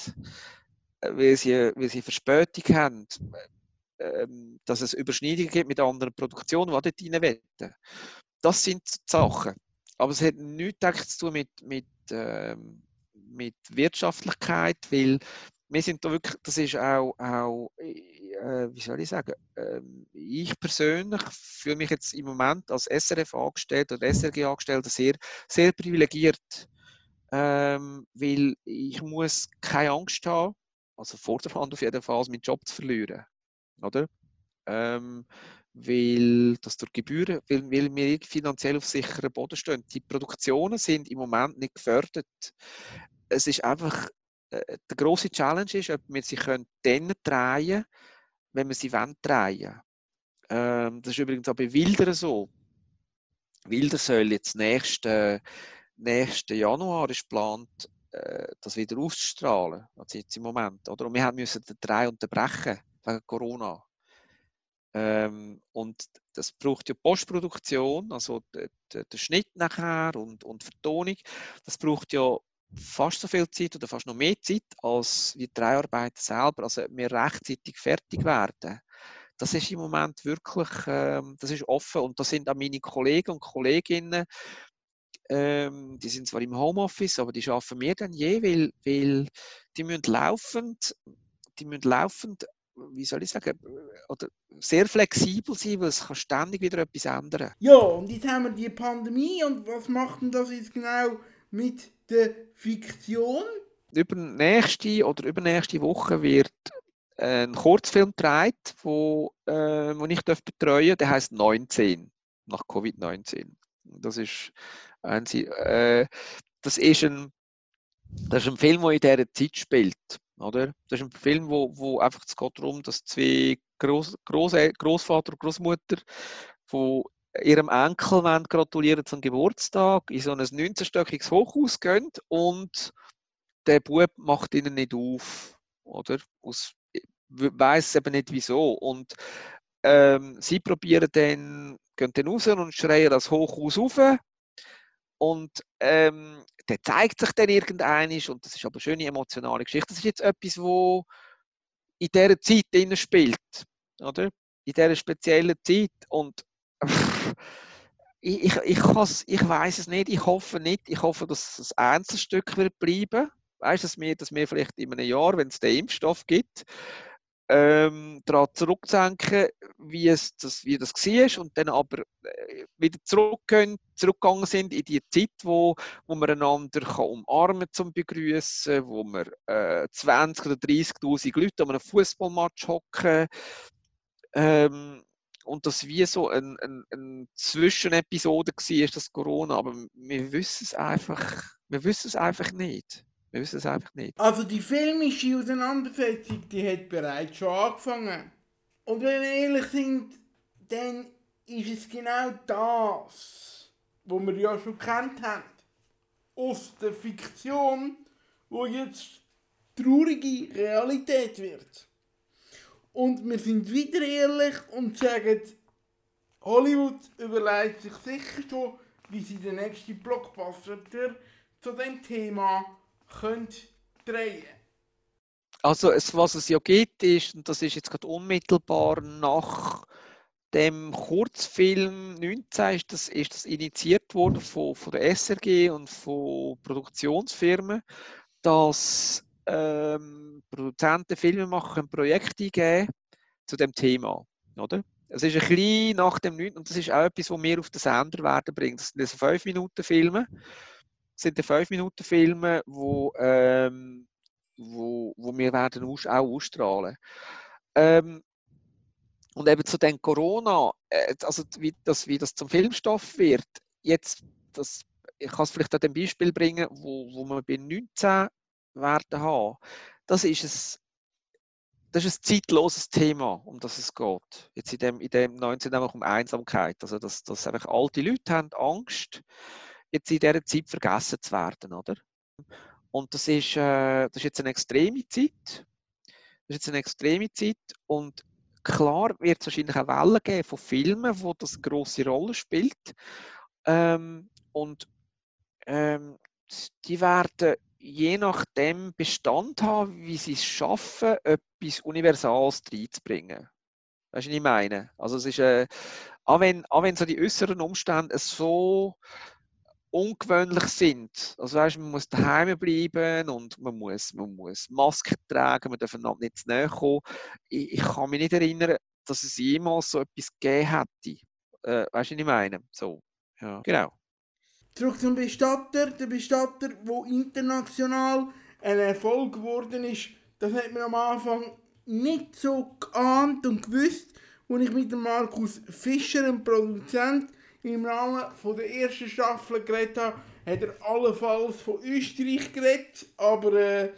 äh, weil sie, weil sie Verspätung haben, ähm, dass es Überschneidungen gibt mit anderen Produktionen, die dort rein wollen. Das sind Sachen. Aber es hat nichts zu tun mit, mit, ähm, mit Wirtschaftlichkeit, weil wir sind da wirklich, das ist auch, auch äh, wie soll ich sagen, äh, ich persönlich fühle mich jetzt im Moment als SRF angestellt oder SRG angestellt sehr, sehr privilegiert, ähm, weil ich muss keine Angst haben, also vor der Hand auf jeden Fall, meinen Job zu verlieren, oder? Ähm, weil das durch Gebühren, weil, weil wir finanziell auf sicheren Boden stehen. Die Produktionen sind im Moment nicht gefördert. Es ist einfach äh, der große Challenge ist, ob wir sie können dann drehen, wenn wir sie wollen drehen. Ähm, das ist übrigens auch bei Wilder so. Wilder soll jetzt nächsten, nächsten Januar ist geplant, äh, das wieder auszustrahlen. Also jetzt im Moment. Oder? Und wir müssen den Dreh unterbrechen wegen Corona. Ähm, und das braucht ja Postproduktion, also der, Schnitt nachher und, und Vertonung. Das braucht ja fast so viel Zeit oder fast noch mehr Zeit als die Dreiarbeit selber. Also wir rechtzeitig fertig werden. Das ist im Moment wirklich, ähm, das ist offen und da sind auch meine Kollegen und Kolleginnen, ähm, die sind zwar im Homeoffice, aber die arbeiten mehr denn je, weil, weil die müssen laufend, die müssen laufend, wie soll ich sagen, oder sehr flexibel sein, weil es kann ständig wieder etwas ändern. Ja, und jetzt haben wir die Pandemie und was macht denn das jetzt genau mit der Fiktion? Über nächste oder übernächste Woche wird ein Kurzfilm gedreht, wo, äh, wo ich betreuen darf. Der heißt 19 nach Covid-19. Das ist ein, äh, das ist ein das ist ein Film, der in dieser Zeit spielt. Oder? Das ist ein Film, wo, wo einfach es geht darum, dass zwei Groß, Groß, Großvater und Großmutter, die ihrem Enkel gratulieren zum Geburtstag, in so ein 19-stöckiges Hochhaus gehen und der Bub macht ihnen nicht auf, oder? Aus, weiß eben nicht wieso. Und ähm, sie probieren dann, gehen dann raus und schreien das Hochhaus auf. Und ähm, der zeigt sich dann irgendeinisch und das ist aber eine schöne emotionale Geschichte. Das ist jetzt etwas, wo in dieser Zeit spielt, oder? In dieser speziellen Zeit. Und ich, ich, ich, ich weiß es nicht, ich hoffe nicht. Ich hoffe, dass es ein Einzelstück wird bleiben. Weißt du, dass wir, dass wir vielleicht in einem Jahr, wenn es den Impfstoff gibt, ähm, daran zurückdenken, wie, es das, wie das war und dann aber äh, wieder zurückgehen, zurückgegangen sind in die Zeit, wo, wo man einander kann umarmen zum Begrüßen, wo man äh, 20 oder 30.000 Leute an einem Fußballmatch hocken. Ähm, und das wie so eine ein, ein Zwischenepisode war, das Corona, aber wir wissen es einfach, wir wissen es einfach nicht. Wir wissen es einfach nicht. Also die filmische Auseinandersetzung, die hat bereits schon angefangen. Und wenn wir ehrlich sind, dann ist es genau das, was wir ja schon kennt haben. Aus der Fiktion, wo jetzt traurige Realität wird. Und wir sind wieder ehrlich und sagen, Hollywood überlegt sich sicher schon, wie sie den nächsten Blockbuster zu dem Thema könnt drehen Also es, was es ja gibt, ist, und das ist jetzt gerade unmittelbar nach dem Kurzfilm 19 ist das, ist das initiiert worden von, von der SRG und von Produktionsfirmen, dass ähm, Produzenten, Filmemacher ein Projekt eingeben zu dem Thema. Oder? Es ist ein bisschen nach dem 9. und das ist auch etwas, was wir auf den Sender werden bringen. Das sind also 5 Minuten Filme. Sind 5 Minuten Filme, wo, ähm, wo, wo wir werden auch ausstrahlen. Ähm, und eben zu den Corona, äh, also wie das, wie das zum Filmstoff wird, jetzt, das, ich kann es vielleicht an dem Beispiel bringen, wo, wo wir bei 19 werden haben. Das ist ein, das ist ein zeitloses Thema, um das es geht. Jetzt in dem, in dem 19 einfach um Einsamkeit. Also, dass, dass einfach alte Leute haben Angst, jetzt in dieser Zeit vergessen zu werden, oder? Und das ist, äh, das ist jetzt eine extreme Zeit. Das ist jetzt eine extreme Zeit und Klar wird es wahrscheinlich auch Wellen geben von Filmen, wo das eine grosse Rolle spielt. Ähm, und ähm, die werden je nachdem Bestand haben, wie sie es schaffen, etwas Universales reinzubringen. Weißt du, was ich meine? Also es ist, äh, auch, wenn, auch wenn so die äußeren Umstände so ungewöhnlich sind. Also weißt, man muss daheim bleiben und man muss, man muss Masken tragen, man darf einander nicht zu nahe kommen. Ich, ich, kann mich nicht erinnern, dass es jemals so etwas gegeben hätte. Äh, weißt du, was ich meine? So, ja, genau. Zurück zum Bestatter. Der Bestatter, der international ein Erfolg geworden ist, das hat man am Anfang nicht so geahnt und gewusst, als ich mit dem Markus Fischer, einem Produzent, im Rahmen von der ersten Staffel geredet habe, hat er allenfalls von Österreich geredet, aber äh,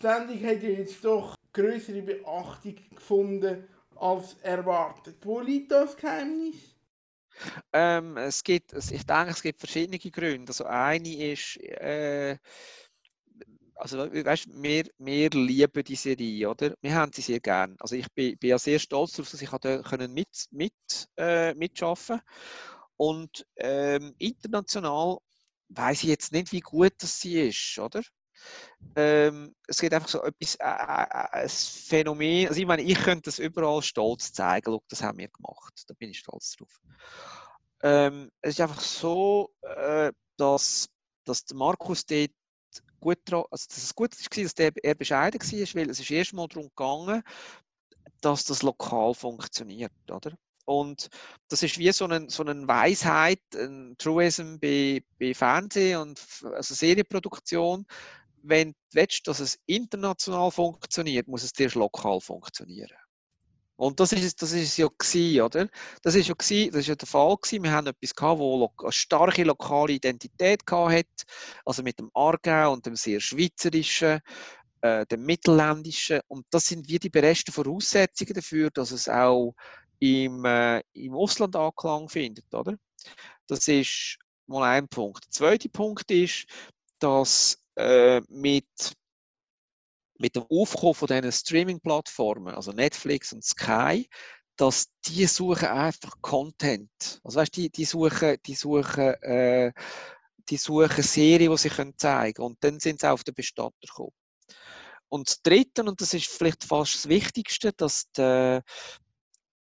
die Sendung hat ja jetzt doch größere Beachtung gefunden als erwartet. Wo liegt das Geheimnis? Ähm, es gibt, ich denke, es gibt verschiedene Gründe. Also eine ist, äh, also weißt, wir, wir lieben die Serie, oder? Wir haben sie sehr gern. Also ich bin, bin ja sehr stolz darauf, dass ich können mit, mit, äh, mitschaffen und ähm, international weiß ich jetzt nicht, wie gut das sie ist, oder? Ähm, es gibt einfach so etwas, äh, äh, ein Phänomen. Also ich meine, ich könnte das überall stolz zeigen. Schau, das haben wir gemacht. Da bin ich stolz drauf. Ähm, es ist einfach so, äh, dass, dass der Markus dort gut also dass es gut war, dass der, er bescheiden war, weil es ist erst mal darum gegangen, dass das lokal funktioniert, oder? Und das ist wie so eine, so eine Weisheit, ein Truism bei, bei Fernsehen und also Serienproduktion. Wenn du willst, dass es international funktioniert, muss es dir lokal funktionieren. Und das ist, das ist ja gewesen, oder? Das ist ja gewesen, das ist ja der Fall gewesen. Wir haben etwas gehabt, wo eine starke lokale Identität hat, also mit dem Aargau und dem sehr schweizerischen, äh, dem mittelländischen. Und das sind wie die besten Voraussetzungen dafür, dass es auch im, äh, im Ausland Anklang findet. Oder? Das ist mal ein Punkt. Der zweite Punkt ist, dass äh, mit, mit dem Aufkommen von diesen Streaming-Plattformen, also Netflix und Sky, dass die suchen einfach Content. Also weißt, die, die suchen, die suchen, äh, die suchen Serien, die sie können zeigen können. Und dann sind sie auf den Bestatter gekommen. Und das Dritte, und das ist vielleicht fast das Wichtigste, dass die,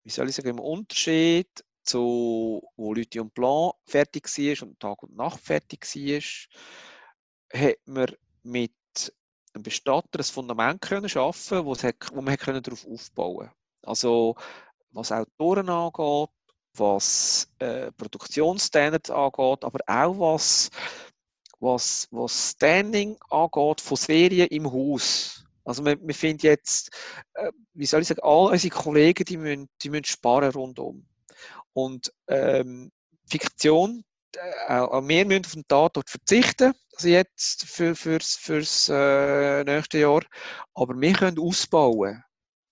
wie soll ich sagen, im Unterschied zu, wo Lithium Blanc fertig war und Tag und Nacht fertig war, hat man mit einem Bestatter ein Fundament können schaffen, wo, wo man können darauf aufbauen konnte. Also was Autoren angeht, was äh, Produktionsstandards angeht, aber auch was, was, was Standing angeht von Serien im Haus. Also wir, wir finden jetzt, äh, wie soll ich sagen, all unsere Kollegen, die müssen, die müssen sparen rundum. Und ähm, Fiktion, äh, auch wir müssen auf den Tatort verzichten, also jetzt für, fürs, fürs äh, nächste Jahr, aber wir können ausbauen.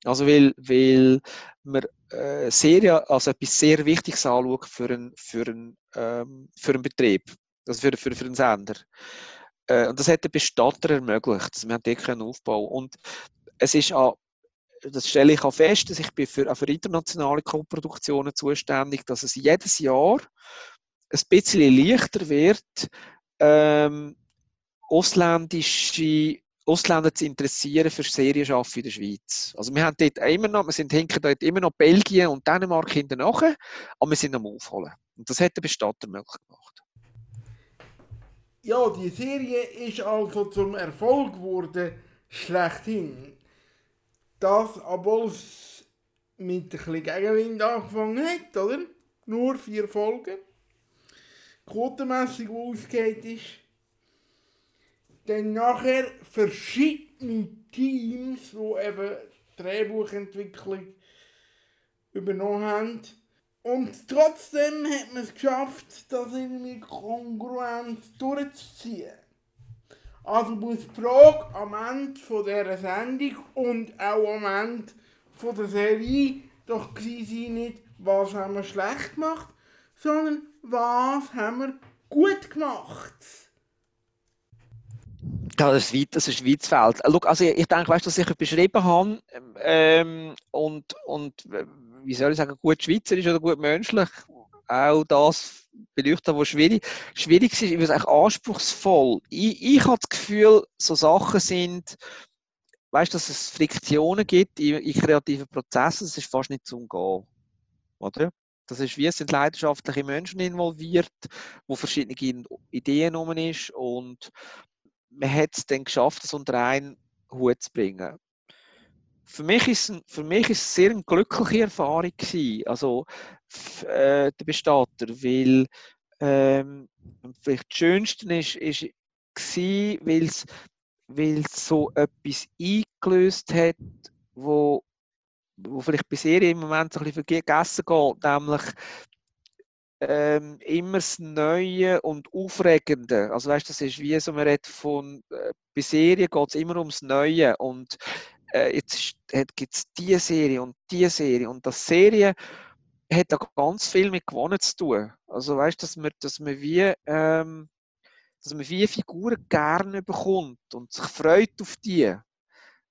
Also weil, weil wir äh, Serie als etwas sehr Wichtiges anschauen für einen, für einen, ähm, für einen Betrieb, also für, für, für einen Sender. Äh, und das hat der Bestatter ermöglicht. Also wir haben dort aufbauen Und es ist auch, das stelle ich auch fest, dass ich bin für, für internationale Co-Produktionen zuständig, dass es jedes Jahr ein bisschen leichter wird, ähm, ausländische Ausländer zu interessieren für Serienschaffen in der Schweiz. Also wir haben dort immer noch, wir sind hinken dort immer noch Belgien und Dänemark hinten nachher, aber wir sind am Aufholen. Und das hat der Bestatter möglich gemacht. Ja, die Serie ist also zum Erfolg geworden, schlechthin. Das, obwohl es mit ein bisschen Gegenwind angefangen hat, oder? Nur vier Folgen. Quotenmässig, ausgeht ist. Dann nachher verschiedene Teams, die eben Drehbuchentwicklung übernommen haben. Und trotzdem hat man es geschafft, das irgendwie kongruent durchzuziehen. Also muss die Frage am Ende dieser Sendung und auch am Ende der Serie doch sein, nicht, was haben wir schlecht gemacht, sondern was haben wir gut gemacht. Das ist weit, das ist weites Feld. Also ich denke, weißt du, was ich beschrieben habe ähm, und, und wie soll ich sagen, gut schweizerisch oder gut menschlich, auch das beleuchten, was schwierig, schwierig ist, würde sagen, anspruchsvoll. Ich, ich habe das Gefühl, so Sachen sind, weißt du, dass es Friktionen gibt in, in kreativen Prozessen, das ist fast nicht zu umgehen. Oder? Das ist wie es sind leidenschaftliche Menschen involviert, wo verschiedene Ideen rum ist und man hat es dann geschafft, das unter einen Hut zu bringen. Für mich ist es, für mich ist es sehr eine glückliche Erfahrung gewesen, also äh, der Bestatter, weil ähm, vielleicht das Schönste ist, ist weil es weil so etwas eingelöst hat, wo, wo vielleicht bei Serien im Moment so ein bisschen vergessen geht, nämlich ähm, immer das Neue und Aufregende. Also weißt, das ist wie so, man redet von, äh, bei Serien geht es immer ums Neue und äh, jetzt gibt es diese Serie und diese Serie und das Serie hat da ganz viel mit Gewonnen zu tun. Also weißt, dass man, dass man wie ähm, dass man wie Figuren gerne bekommt und sich freut auf die.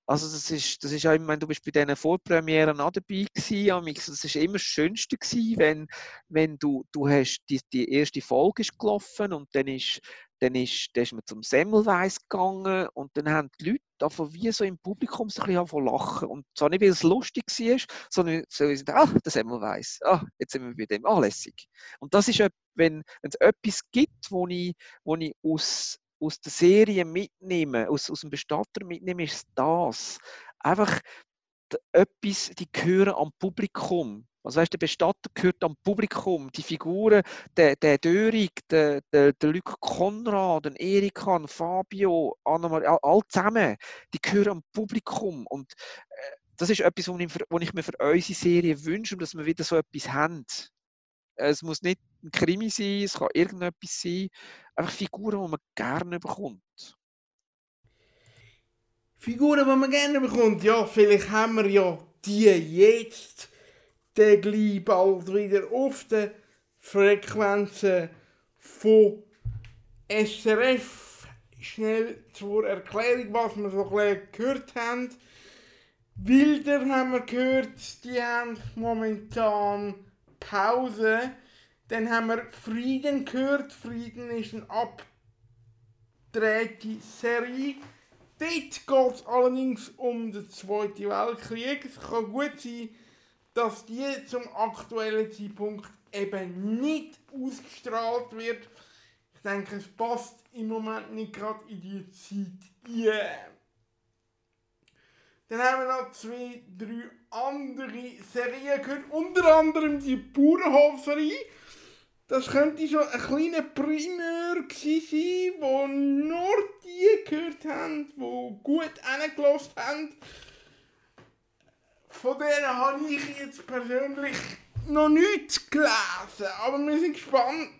Also das ist, das ist auch, ich meine, du bist bei diesen Vorpremieren auch dabei gewesen, das ist immer das Schönste gewesen, wenn, wenn du, du hast, die, die erste Folge ist gelaufen und dann ist, dann ist, dann ist man zum Semmelweis gegangen und dann haben die Leute davon wie so im Publikum so ein bisschen lachen. Und zwar nicht, weil es lustig war, sondern so, wie sie ah, der Semmelweis, ah, jetzt sind wir bei dem, ah, lässig. Und das ist, wenn, wenn es etwas gibt, wo ich, wo ich aus aus der Serie mitnehmen, aus, aus dem Bestatter mitnehmen, ist das. Einfach etwas, die gehören am Publikum. Also weißt, der Bestatter gehört am Publikum. Die Figuren, der, der Dörig, der, der, der Luc Konrad, der Erika, Fabio, Annemarie, all, zusammen, die gehören am Publikum. Und äh, das ist etwas, was ich mir für unsere Serie wünsche, dass wir wieder so etwas haben. Es muss nicht ein Krimi sein, es kann irgendetwas sein. Einfach Figuren, die man gerne bekommt. Figuren, die man gerne bekommt, ja, vielleicht haben wir ja die jetzt gleich bald wieder auf den Frequenzen von SRF. Schnell zur Erklärung, was wir so gehört haben. Bilder haben wir gehört, die haben momentan Pause. Dann haben wir Frieden gehört. Frieden ist eine abgedrehte Serie. Dort geht allerdings um den Zweiten Weltkrieg. Es dass die zum aktuellen Zeitpunkt eben nicht ausgestrahlt wird. Ich denke, es passt im Moment nicht gerade in die Zeit Yeah. Dann haben wir noch zwei, drei andere Serien gehört, unter anderem die Bauernhof-Serie. Das könnte so ein kleiner Primär sein, wo nur die gehört haben, die gut angelassen haben. Von denen habe ich jetzt persönlich noch nichts gelesen, aber wir sind gespannt,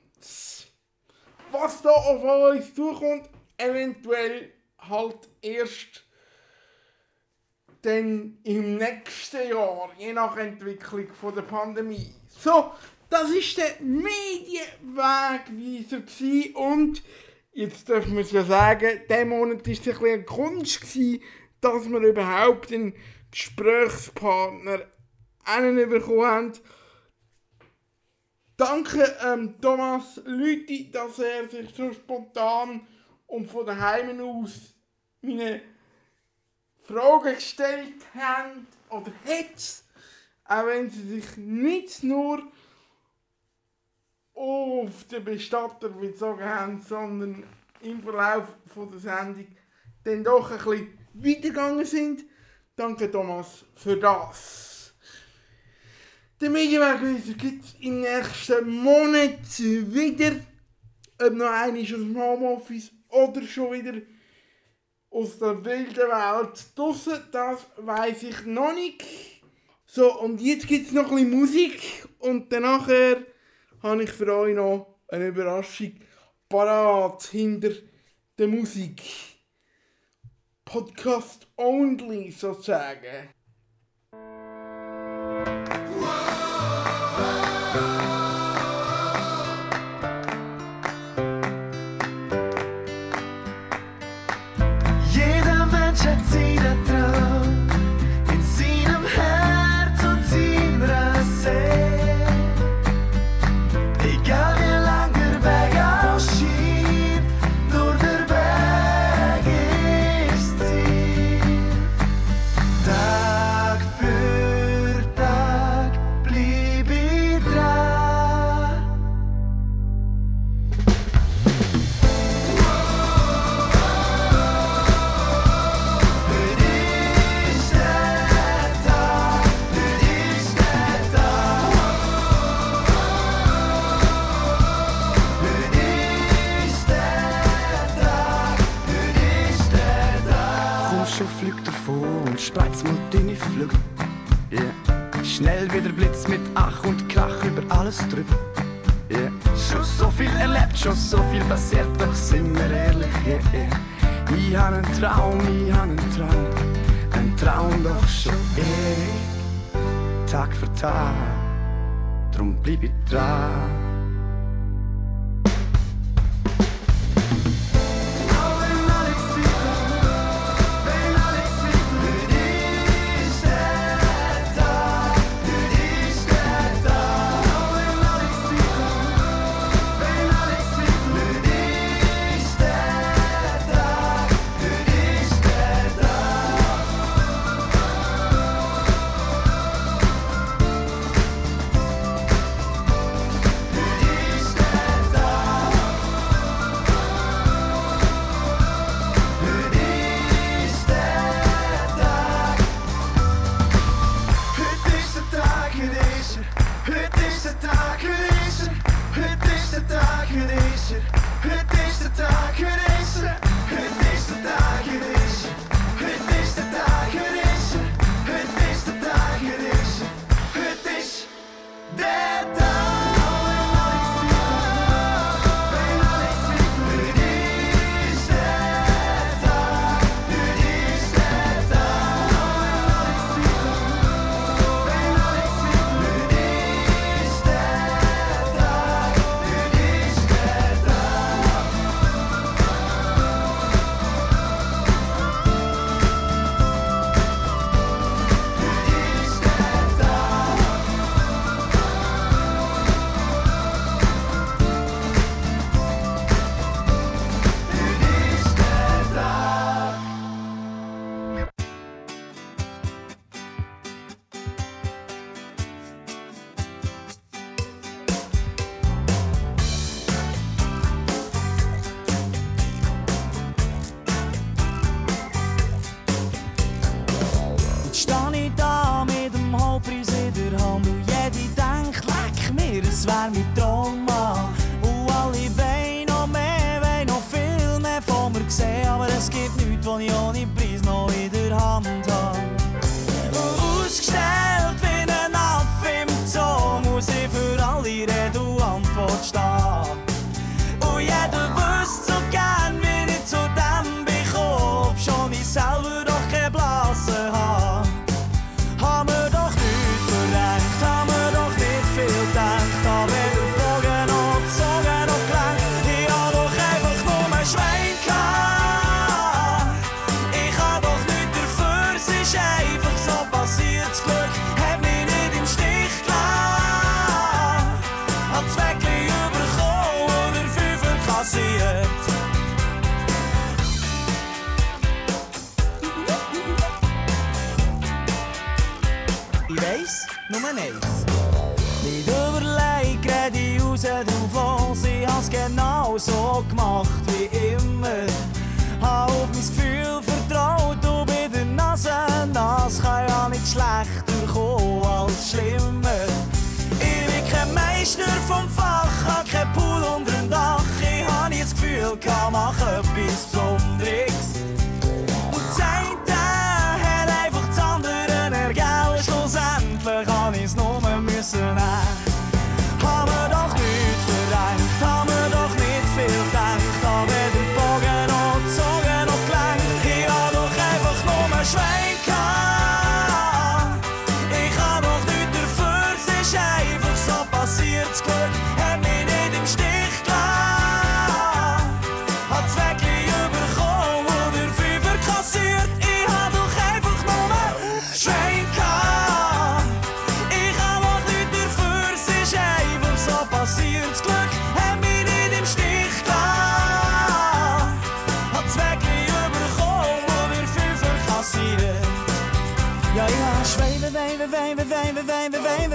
was da auf uns zukommt. Eventuell halt erst dann im nächsten Jahr, je nach Entwicklung von der Pandemie. So, das ist der Medienwegweiser und jetzt dürfen wir es ja sagen, dieser Monat war es ein bisschen eine Kunst, dass wir überhaupt einen Gesprächspartner einen bekommen haben. Danke ähm, Thomas Lüthi, dass er sich so spontan und von daheim aus meine Fragen gestellt haben oder hat, auch wenn sie sich nicht nur auf den Bestatter bezogen haben, sondern im Verlauf von der Sendung dann doch ein bisschen weitergegangen sind. Danke Thomas für das. Den Medienwegweiser gibt es im nächsten Monat wieder. Ob noch einer aus dem Homeoffice oder schon wieder aus der wilden Welt draussen, das weiß ich noch nicht. So, und jetzt gibt es noch ein bisschen Musik und danach habe ich für euch noch eine Überraschung parat hinter der Musik. podcast only So Jeder Mensch hat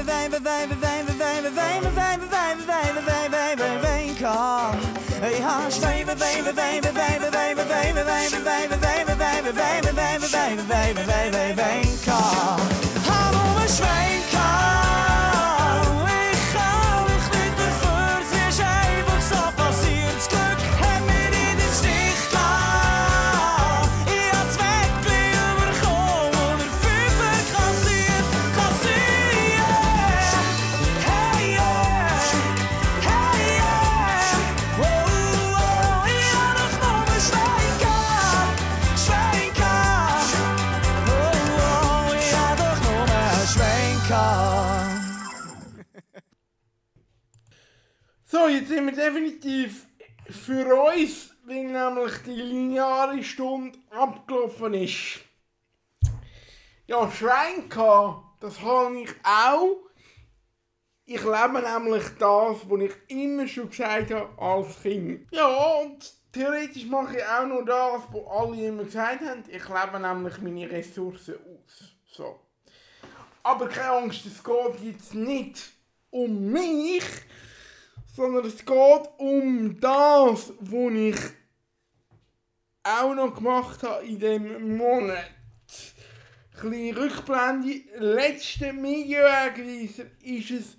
wijven, wijven, wijven, wijven, wijven, wijven, wijven, wijven, wijven, wijven, wijven, wijnkar. Hey haas, wijven, wijven, wijven, wijven, wijven, wijven, wijven, wijven, wijven, wijven, wijven, wijven, wijven, wijven, wijven, wijven, sind wir definitiv für uns, wenn nämlich die lineare Stunde abgelaufen ist. Ja, Schwein gehabt, das habe ich auch. Ich lebe nämlich das, was ich immer schon gesagt habe als Kind. Ja, und theoretisch mache ich auch nur das, was alle immer gesagt haben. Ich lebe nämlich meine Ressourcen aus. So. Aber keine Angst, es geht jetzt nicht um mich, sondern es geht um das, was ich auch noch gemacht habe in diesem Monat. Kleine Rückblende. Letzten Medienwegweiser ist es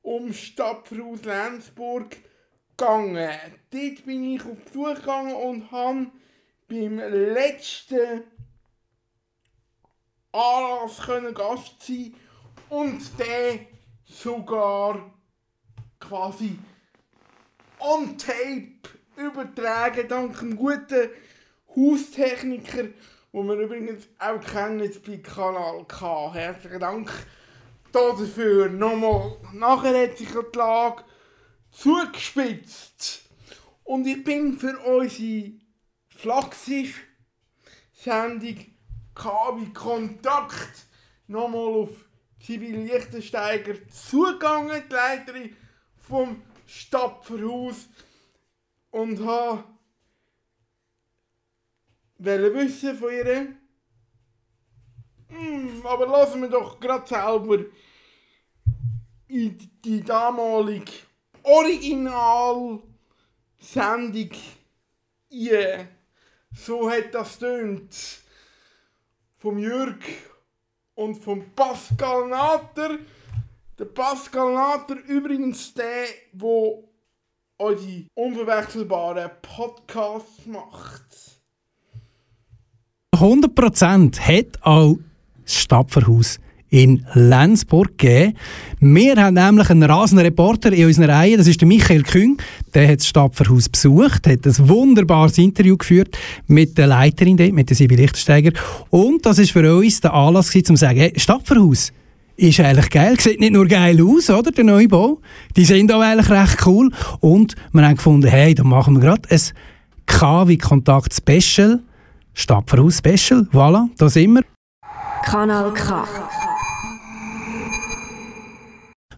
um Stadtverhaus Lenzburg gegangen. Dort bin ich auf Besuch gegangen und habe beim letzten Anlass können Gast sein und der sogar quasi on tape übertragen, dank einem guten Haustechniker, wo wir übrigens auch kennen bei Kanal K. Herzlichen Dank dafür. Nochmal, nachher hat sich die Lage zugespitzt. Und ich bin für unsere Flaxisch-Sendung KW Kontakt nochmal auf Sibyl Lichtensteiger zugegangen, die Leiterin vom Stadtverhaus, und habe wissen von ihr. Hm, aber lassen wir doch gerade selber in die damalige Original-Sendung ein. So hat das tönt vom Jürg und vom Pascal Natter. Der Pascal Natter übrigens der, der unsere unverwechselbaren Podcasts macht. 100% hat auch das Stadtverhaus in Lenzburg gegeben. Wir haben nämlich einen rasenden Reporter in unserer Reihe, das ist der Michael Küng. Der hat das Stadtverhaus besucht, hat ein wunderbares Interview geführt mit der Leiterin mit der Sibyl Lichtensteiger. Und das ist für uns der Anlass um zu sagen, hey, Stadtverhaus ist eigentlich geil, sieht nicht nur geil aus, oder, der Neubau. Die sind auch eigentlich recht cool. Und wir haben gefunden, hey, dann machen wir gerade ein KW-Kontakt Special, Stadtverhaus Special, voilà, da sind wir. Kanal K.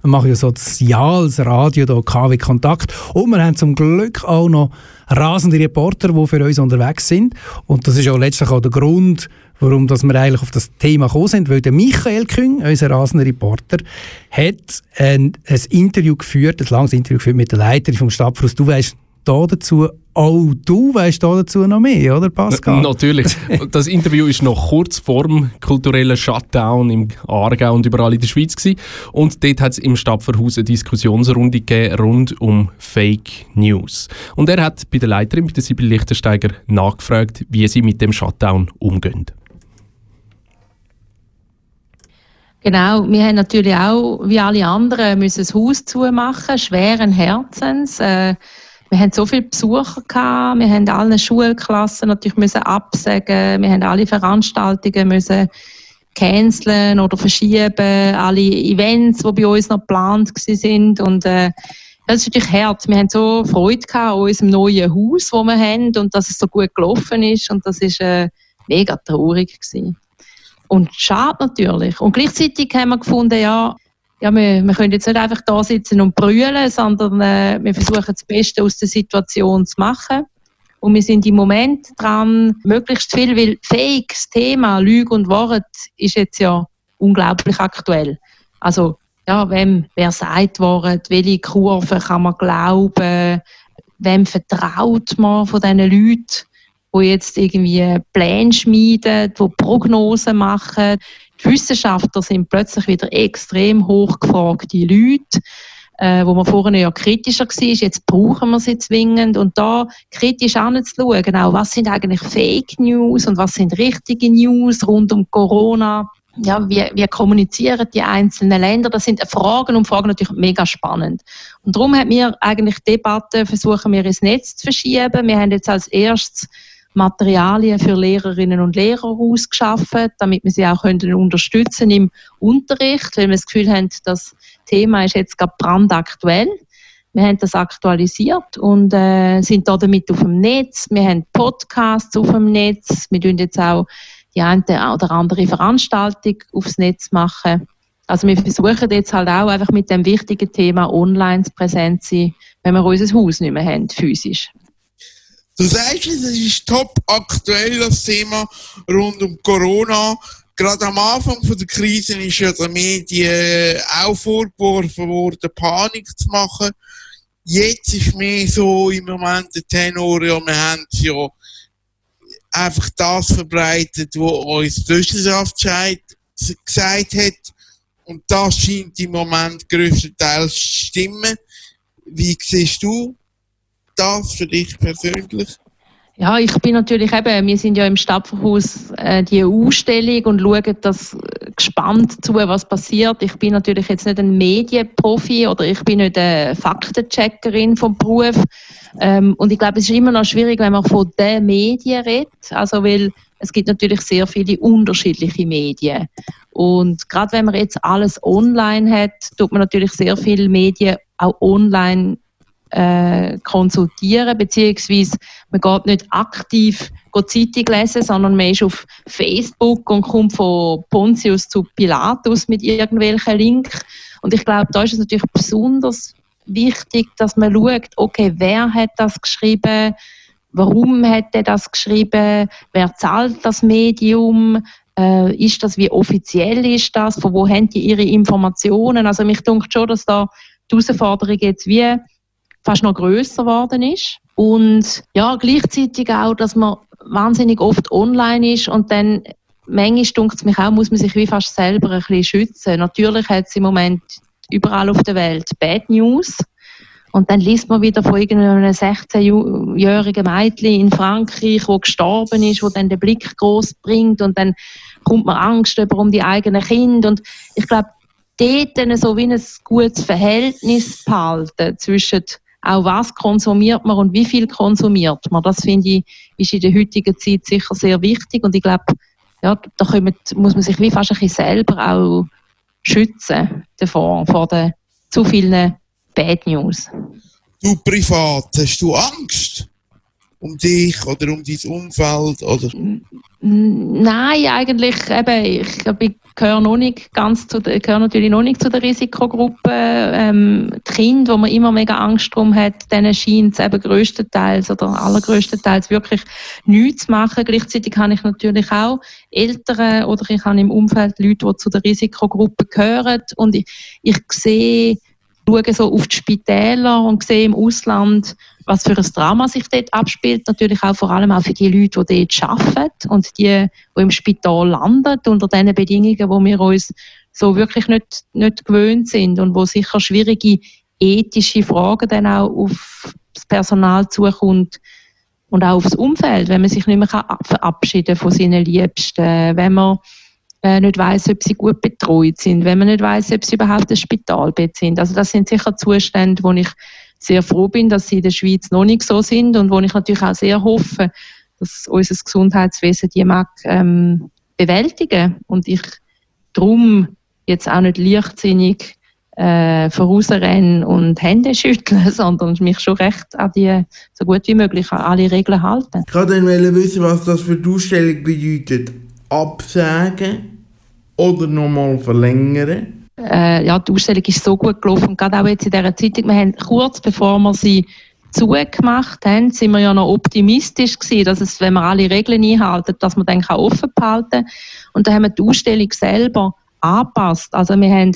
Wir machen ja soziales Radio, hier, KW Kontakt. Und wir haben zum Glück auch noch rasende Reporter, die für uns unterwegs sind. Und das ist auch letztlich auch der Grund, warum dass wir eigentlich auf das Thema gekommen sind. Weil der Michael Küng, unser rasender Reporter, hat ein, ein Interview geführt, ein langes Interview geführt mit der Leiterin vom Stadtfluss. Du weißt, da dazu auch du weißt da dazu noch mehr, oder Pascal? Natürlich. Das Interview ist noch kurz vor dem kulturellen Shutdown im Aargau und überall in der Schweiz gewesen. Und dort hat es im Stadtverhaus eine Diskussionsrunde gegeben rund um Fake News. Und er hat bei der Leiterin, bei der Sibyl Lichtensteiger, nachgefragt, wie sie mit dem Shutdown umgehen. Genau, wir haben natürlich auch, wie alle anderen, müssen das Haus zumachen, schweren Herzens. Äh, wir haben so viele Besucher gehabt, wir haben alle Schulklassen natürlich müssen absagen, wir haben alle Veranstaltungen müssen canceln oder verschieben, alle Events, die bei uns noch geplant sind und äh, das ist natürlich hart. Wir haben so Freude gehabt an unserem neuen Haus, das wir haben und dass es so gut gelaufen ist und das ist äh, mega traurig gewesen. Und schade natürlich. Und gleichzeitig haben wir gefunden, ja, ja, wir, wir können jetzt nicht einfach da sitzen und brüllen, sondern äh, wir versuchen das Beste aus der Situation zu machen. Und wir sind im Moment dran, möglichst viel, weil Fake, das Thema Lüge und Wort ist jetzt ja unglaublich aktuell. Also, ja, wem, wer sagt Wort, welche Kurve kann man glauben, wem vertraut man von diesen Leuten, die jetzt irgendwie Pläne schmieden, die Prognosen machen, die Wissenschaftler sind plötzlich wieder extrem hochgefragte Leute, äh, wo man vorher ja kritischer war. Jetzt brauchen wir sie zwingend. Und da kritisch anzuschauen, genau, was sind eigentlich Fake News und was sind richtige News rund um Corona. Ja, wie, wie kommunizieren die einzelnen Länder? Das sind Fragen und Fragen natürlich mega spannend. Und darum haben wir eigentlich Debatten versuchen wir ins Netz zu verschieben. Wir haben jetzt als erstes Materialien für Lehrerinnen und Lehrer ausgeschaffen, damit wir sie auch können unterstützen im Unterricht, weil wir das Gefühl haben, das Thema ist jetzt gerade brandaktuell. Wir haben das aktualisiert und äh, sind da damit auf dem Netz. Wir haben Podcasts auf dem Netz. Wir tun jetzt auch die eine oder andere Veranstaltung aufs Netz machen. Also wir versuchen jetzt halt auch einfach mit dem wichtigen Thema online präsent zu sein, wenn wir unser Haus nicht mehr haben, physisch. Du sagst, es ist top aktuell, das Thema rund um Corona. Gerade am Anfang von der Krise ist ja den Medien auch vorgeworfen worden, Panik zu machen. Jetzt ist mehr so im Moment der Tenor, ja, wir haben ja einfach das verbreitet, was uns die Wissenschaft gesagt hat. Und das scheint im Moment größtenteils zu stimmen. Wie siehst du das für dich persönlich? Ja, ich bin natürlich eben, wir sind ja im Stadtverhaus äh, die Ausstellung und schauen das gespannt zu, was passiert. Ich bin natürlich jetzt nicht ein Medienprofi oder ich bin nicht eine Faktencheckerin vom Beruf. Ähm, und ich glaube, es ist immer noch schwierig, wenn man von den Medien redet. Also, weil es gibt natürlich sehr viele unterschiedliche Medien. Und gerade wenn man jetzt alles online hat, tut man natürlich sehr viele Medien auch online äh, konsultieren, beziehungsweise man geht nicht aktiv Zeitung lesen, sondern man ist auf Facebook und kommt von Pontius zu Pilatus mit irgendwelchen Links. Und ich glaube, da ist es natürlich besonders wichtig, dass man schaut, okay, wer hat das geschrieben, warum hat er das geschrieben, wer zahlt das Medium, äh, ist das, wie offiziell ist das, von wo haben die ihre Informationen. Also mich denke schon, dass da die Herausforderung jetzt wie fast noch größer geworden ist. Und ja, gleichzeitig auch, dass man wahnsinnig oft online ist und dann manchmal dunkt es mich auch, muss man sich wie fast selber ein bisschen schützen. Natürlich hat es im Moment überall auf der Welt Bad News. Und dann liest man wieder von irgendeinem 16-jährigen Mädchen in Frankreich, wo gestorben ist, wo dann den Blick groß bringt und dann kommt man Angst über um die eigenen Kinder. Und ich glaube, dort dann so wie ein gutes Verhältnis behalten zwischen auch was konsumiert man und wie viel konsumiert man. Das finde ich, ist in der heutigen Zeit sicher sehr wichtig und ich glaube, ja, da kommen, muss man sich wie fast ein bisschen selber auch schützen davor, vor den zu vielen Bad News. Du privat, hast du Angst? um dich oder um dein Umfeld? Oder? Nein, eigentlich eben, ich, ich gehöre noch nicht ganz zu gehöre natürlich noch nicht zu der Risikogruppe. Ähm, die Kinder, wo man immer mega Angst drum hat, denen scheint es eben größtenteils oder allergrößtenteils wirklich nichts zu machen. Gleichzeitig habe ich natürlich auch Eltern oder ich habe im Umfeld Leute, die zu der Risikogruppe gehören und ich, ich sehe schaue so auf die Spitäler und sehe im Ausland, was für ein Drama sich dort abspielt. Natürlich auch vor allem auch für die Leute, die dort arbeiten und die, die im Spital landen, unter den Bedingungen, wo wir uns so wirklich nicht, nicht gewöhnt sind und wo sicher schwierige ethische Fragen dann auch auf das Personal zukommt und auch aufs Umfeld, wenn man sich nicht mehr verabschieden von seinen Liebsten, wenn man äh, nicht weiß, ob sie gut betreut sind, wenn man nicht weiß, ob sie überhaupt ein Spitalbett sind. Also das sind sicher Zustände, wo ich sehr froh bin, dass sie in der Schweiz noch nicht so sind und wo ich natürlich auch sehr hoffe, dass unser Gesundheitswesen die mag ähm, bewältigen und ich darum jetzt auch nicht leichtsinnig äh, vorausrennen und Hände schütteln, sondern mich schon recht an die, so gut wie möglich an alle Regeln halten. Ich wollte dann wissen, was das für die Ausstellung bedeutet. Absagen oder nochmal verlängern? Äh, ja, die Ausstellung ist so gut gelaufen, gerade auch jetzt in dieser Zeitung, wir haben kurz bevor wir sie zugemacht haben, sind wir ja noch optimistisch gewesen, dass es, wenn wir alle Regeln einhalten, dass wir dann offen behalten Und dann haben wir die Ausstellung selber angepasst. Also wir haben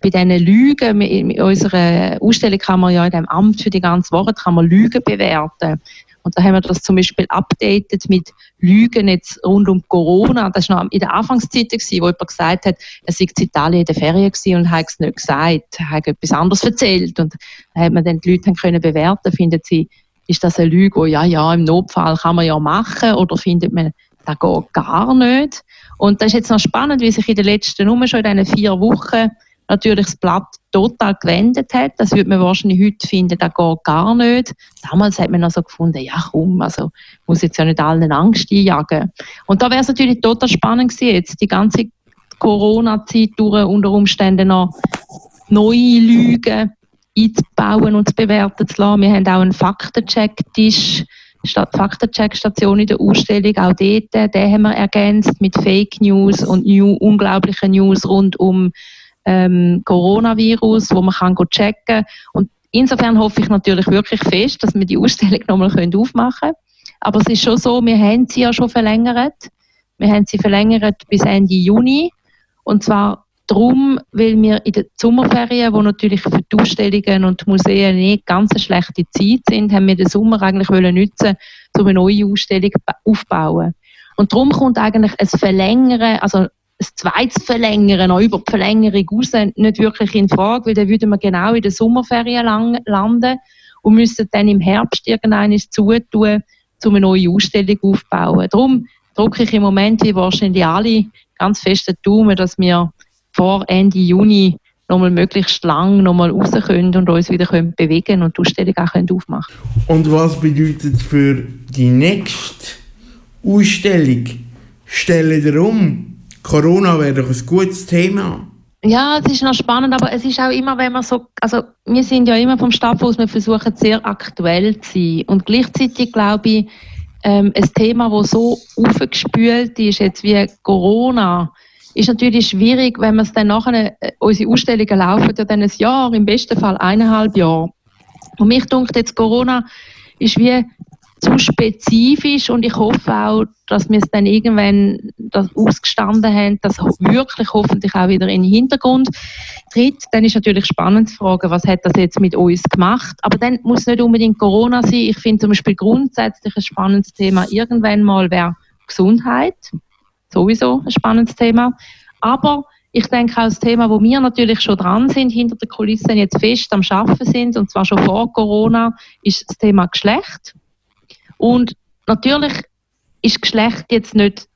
bei diesen Lügen, in unserer Ausstellung kann man ja in dem Amt für die ganze Woche kann man Lügen bewerten. Und da haben wir das zum Beispiel updated mit Lügen jetzt rund um Corona. Das war noch in der Anfangszeit, gewesen, wo jemand gesagt hat, er sei in Italien in der Ferien gewesen und hat es nicht gesagt, hat etwas anderes erzählt. Und da hat man dann die Leute können bewerten, finden sie, ist das eine Lüge, oh ja, ja, im Notfall kann man ja machen, oder findet man, das geht gar nicht. Und das ist jetzt noch spannend, wie sich in den letzten, nur schon in diesen vier Wochen, natürlich das Blatt total gewendet hat. Das würde man wahrscheinlich heute finden, das geht gar nicht. Damals hat man noch so gefunden, ja komm, also muss jetzt ja nicht allen Angst einjagen. Und da wäre es natürlich total spannend gewesen, jetzt die ganze Corona-Zeit durch unter Umständen noch neue Lügen einzubauen und zu bewerten zu lassen. Wir haben auch einen Faktencheck-Tisch, Faktencheck-Station in der Ausstellung, auch dort, den haben wir ergänzt mit Fake News und new, unglaublichen News rund um ähm, Coronavirus, wo man kann checken kann. Und insofern hoffe ich natürlich wirklich fest, dass wir die Ausstellung nochmal aufmachen können. Aber es ist schon so, wir haben sie ja schon verlängert. Wir haben sie verlängert bis Ende Juni. Und zwar darum, weil wir in den Sommerferien, wo natürlich für die Ausstellungen und die Museen nicht ganz eine schlechte Zeit sind, haben wir den Sommer eigentlich wollen nutzen, um eine neue Ausstellung aufzubauen. Und darum kommt eigentlich ein Verlängern, also ein zweites Verlängern, noch über die Verlängerung raus, nicht wirklich in Frage, weil dann würden wir genau in den Sommerferien lang, landen und müssten dann im Herbst irgendeines zutun, um eine neue Ausstellung aufzubauen. Darum drücke ich im Moment, wie wahrscheinlich alle, ganz fest den Daumen, dass wir vor Ende Juni nochmal möglichst lang nochmal raus können und uns wieder können bewegen und die Ausstellung auch können aufmachen Und was bedeutet für die nächste Ausstellung? Stellen ihr um? Corona wäre doch ein gutes Thema. Ja, es ist noch spannend, aber es ist auch immer, wenn man so, also wir sind ja immer vom Stab aus, wir versuchen sehr aktuell zu sein und gleichzeitig glaube ich, ähm, ein Thema, das so aufgespült ist, jetzt wie Corona, ist natürlich schwierig, wenn man es dann nachher, äh, unsere Ausstellungen laufen ja dann ein Jahr, im besten Fall eineinhalb Jahre. Und mich denkt jetzt Corona ist wie zu spezifisch und ich hoffe auch, dass wir es dann irgendwann das ausgestanden haben, dass wirklich hoffentlich auch wieder in den Hintergrund tritt. Dann ist natürlich spannend zu fragen, was hat das jetzt mit uns gemacht. Aber dann muss nicht unbedingt Corona sein. Ich finde zum Beispiel grundsätzlich ein spannendes Thema irgendwann mal wäre Gesundheit. Sowieso ein spannendes Thema. Aber ich denke auch das Thema, wo wir natürlich schon dran sind, hinter den Kulissen jetzt fest am Schaffen sind, und zwar schon vor Corona, ist das Thema Geschlecht. Und natürlich ist Geschlecht jetzt nicht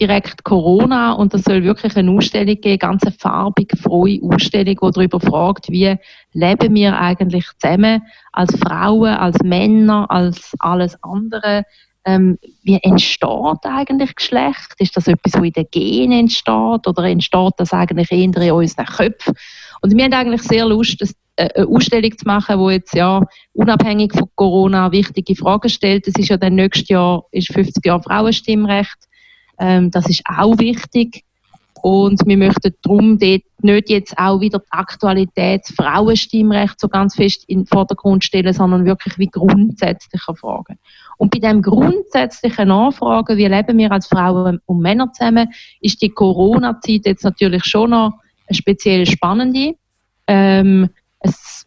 direkt Corona und es soll wirklich eine Ausstellung geben, ganz eine farbige, frohe Ausstellung, die darüber fragt, wie leben wir eigentlich zusammen als Frauen, als Männer, als alles andere. Ähm, wie entsteht eigentlich Geschlecht? Ist das etwas, was in den Genen entsteht oder entsteht das eigentlich eher in unseren Köpfen? Und wir haben eigentlich sehr Lust, das äh, eine Ausstellung zu machen, wo jetzt ja unabhängig von Corona wichtige Fragen stellt. Das ist ja dann nächstes Jahr ist 50 Jahre Frauenstimmrecht. Ähm, das ist auch wichtig. Und wir möchten darum dort nicht jetzt auch wieder die Aktualität Frauenstimmrecht so ganz fest in den Vordergrund stellen, sondern wirklich wie grundsätzliche Fragen. Und bei dem grundsätzlichen Nachfragen, wie leben wir als Frauen und Männer zusammen, ist die Corona-Zeit jetzt natürlich schon noch eine speziell spannende. Ähm, es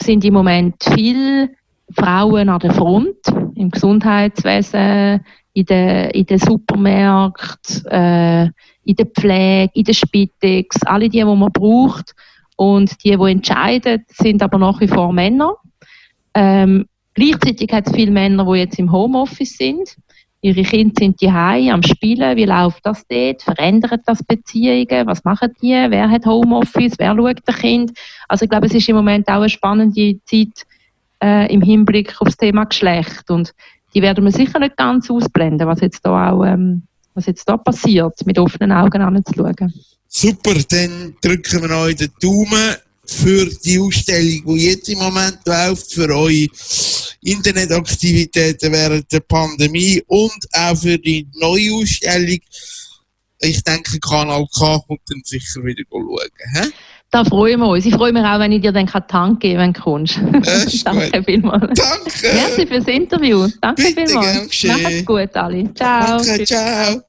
sind im Moment viele Frauen an der Front, im Gesundheitswesen, in den, in den Supermärkten, äh, in der Pflege, in der Spitex, alle die, die man braucht. Und die, die entscheiden, sind aber nach wie vor Männer. Ähm, gleichzeitig hat es viele Männer, die jetzt im Homeoffice sind. Ihre Kinder sind die am Spielen. Wie läuft das dort? Verändert das Beziehungen? Was machen die? Wer hat Homeoffice? Wer schaut das Kind? Also ich glaube, es ist im Moment auch eine spannende Zeit äh, im Hinblick auf das Thema Geschlecht. Und die werden wir sicher nicht ganz ausblenden, was jetzt da auch ähm, was jetzt da passiert, mit offenen Augen anzuschauen. Super, dann drücken wir euch den Daumen für die Ausstellung, die jetzt im Moment läuft, für eure Internetaktivitäten während der Pandemie und auch für die neue Ausstellung. Ich denke, Kanal K kommt dann sicher wieder schauen. He? Da freuen wir uns. Ich freue mich auch, wenn ich dir dann Tank geben kann, wenn du kommst. Danke vielmals. Danke. Merci fürs Interview. Danke Bitte, vielmals. Macht's gut, alle. Ciao. Danke, ciao.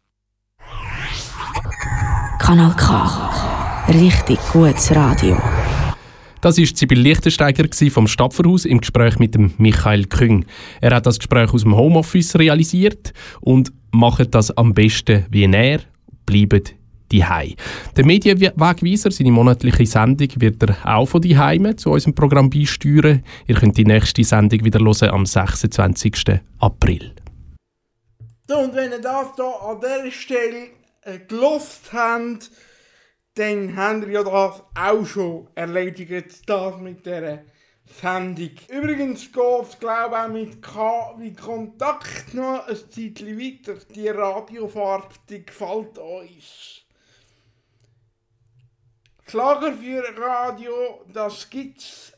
Kanal K. Richtig gutes Radio. Das war Sibyl Lichtensteiger vom Stadtverhaus im Gespräch mit dem Michael Küng. Er hat das Gespräch aus dem Homeoffice realisiert und macht das am besten wie er. Bleibt die Der Medienwegweiser, seine monatliche Sendung, wird er auch von Heime zu unserem Programm beisteuern. Ihr könnt die nächste Sendung wieder hören am 26. April. Und wenn ihr das hier an dieser Stelle äh, gelost habt, dann habt ihr ja das auch schon erledigt, das mit dieser Sendung. Übrigens geht es, glaube ich, auch mit K wie Kontakt noch ein Zeitchen weiter. Die Radiofahrt, die gefällt uns. Klager für Radio, das gibt's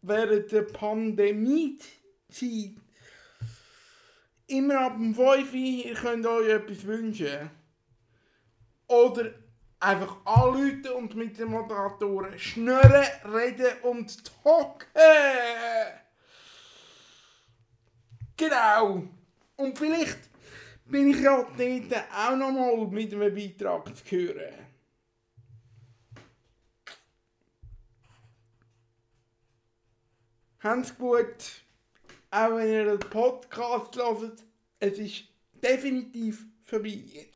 während der Pandemiezeit. Immer ab dem 5 ihr könnt euch etwas wünschen. Oder einfach anrufen und mit den Moderatoren schnurren, reden und talken. Genau. Und vielleicht bin ich ja dort auch nochmal mit einem Beitrag zu hören. Habt's gut. Auch wenn ihr den Podcast hört, es ist definitiv vorbei.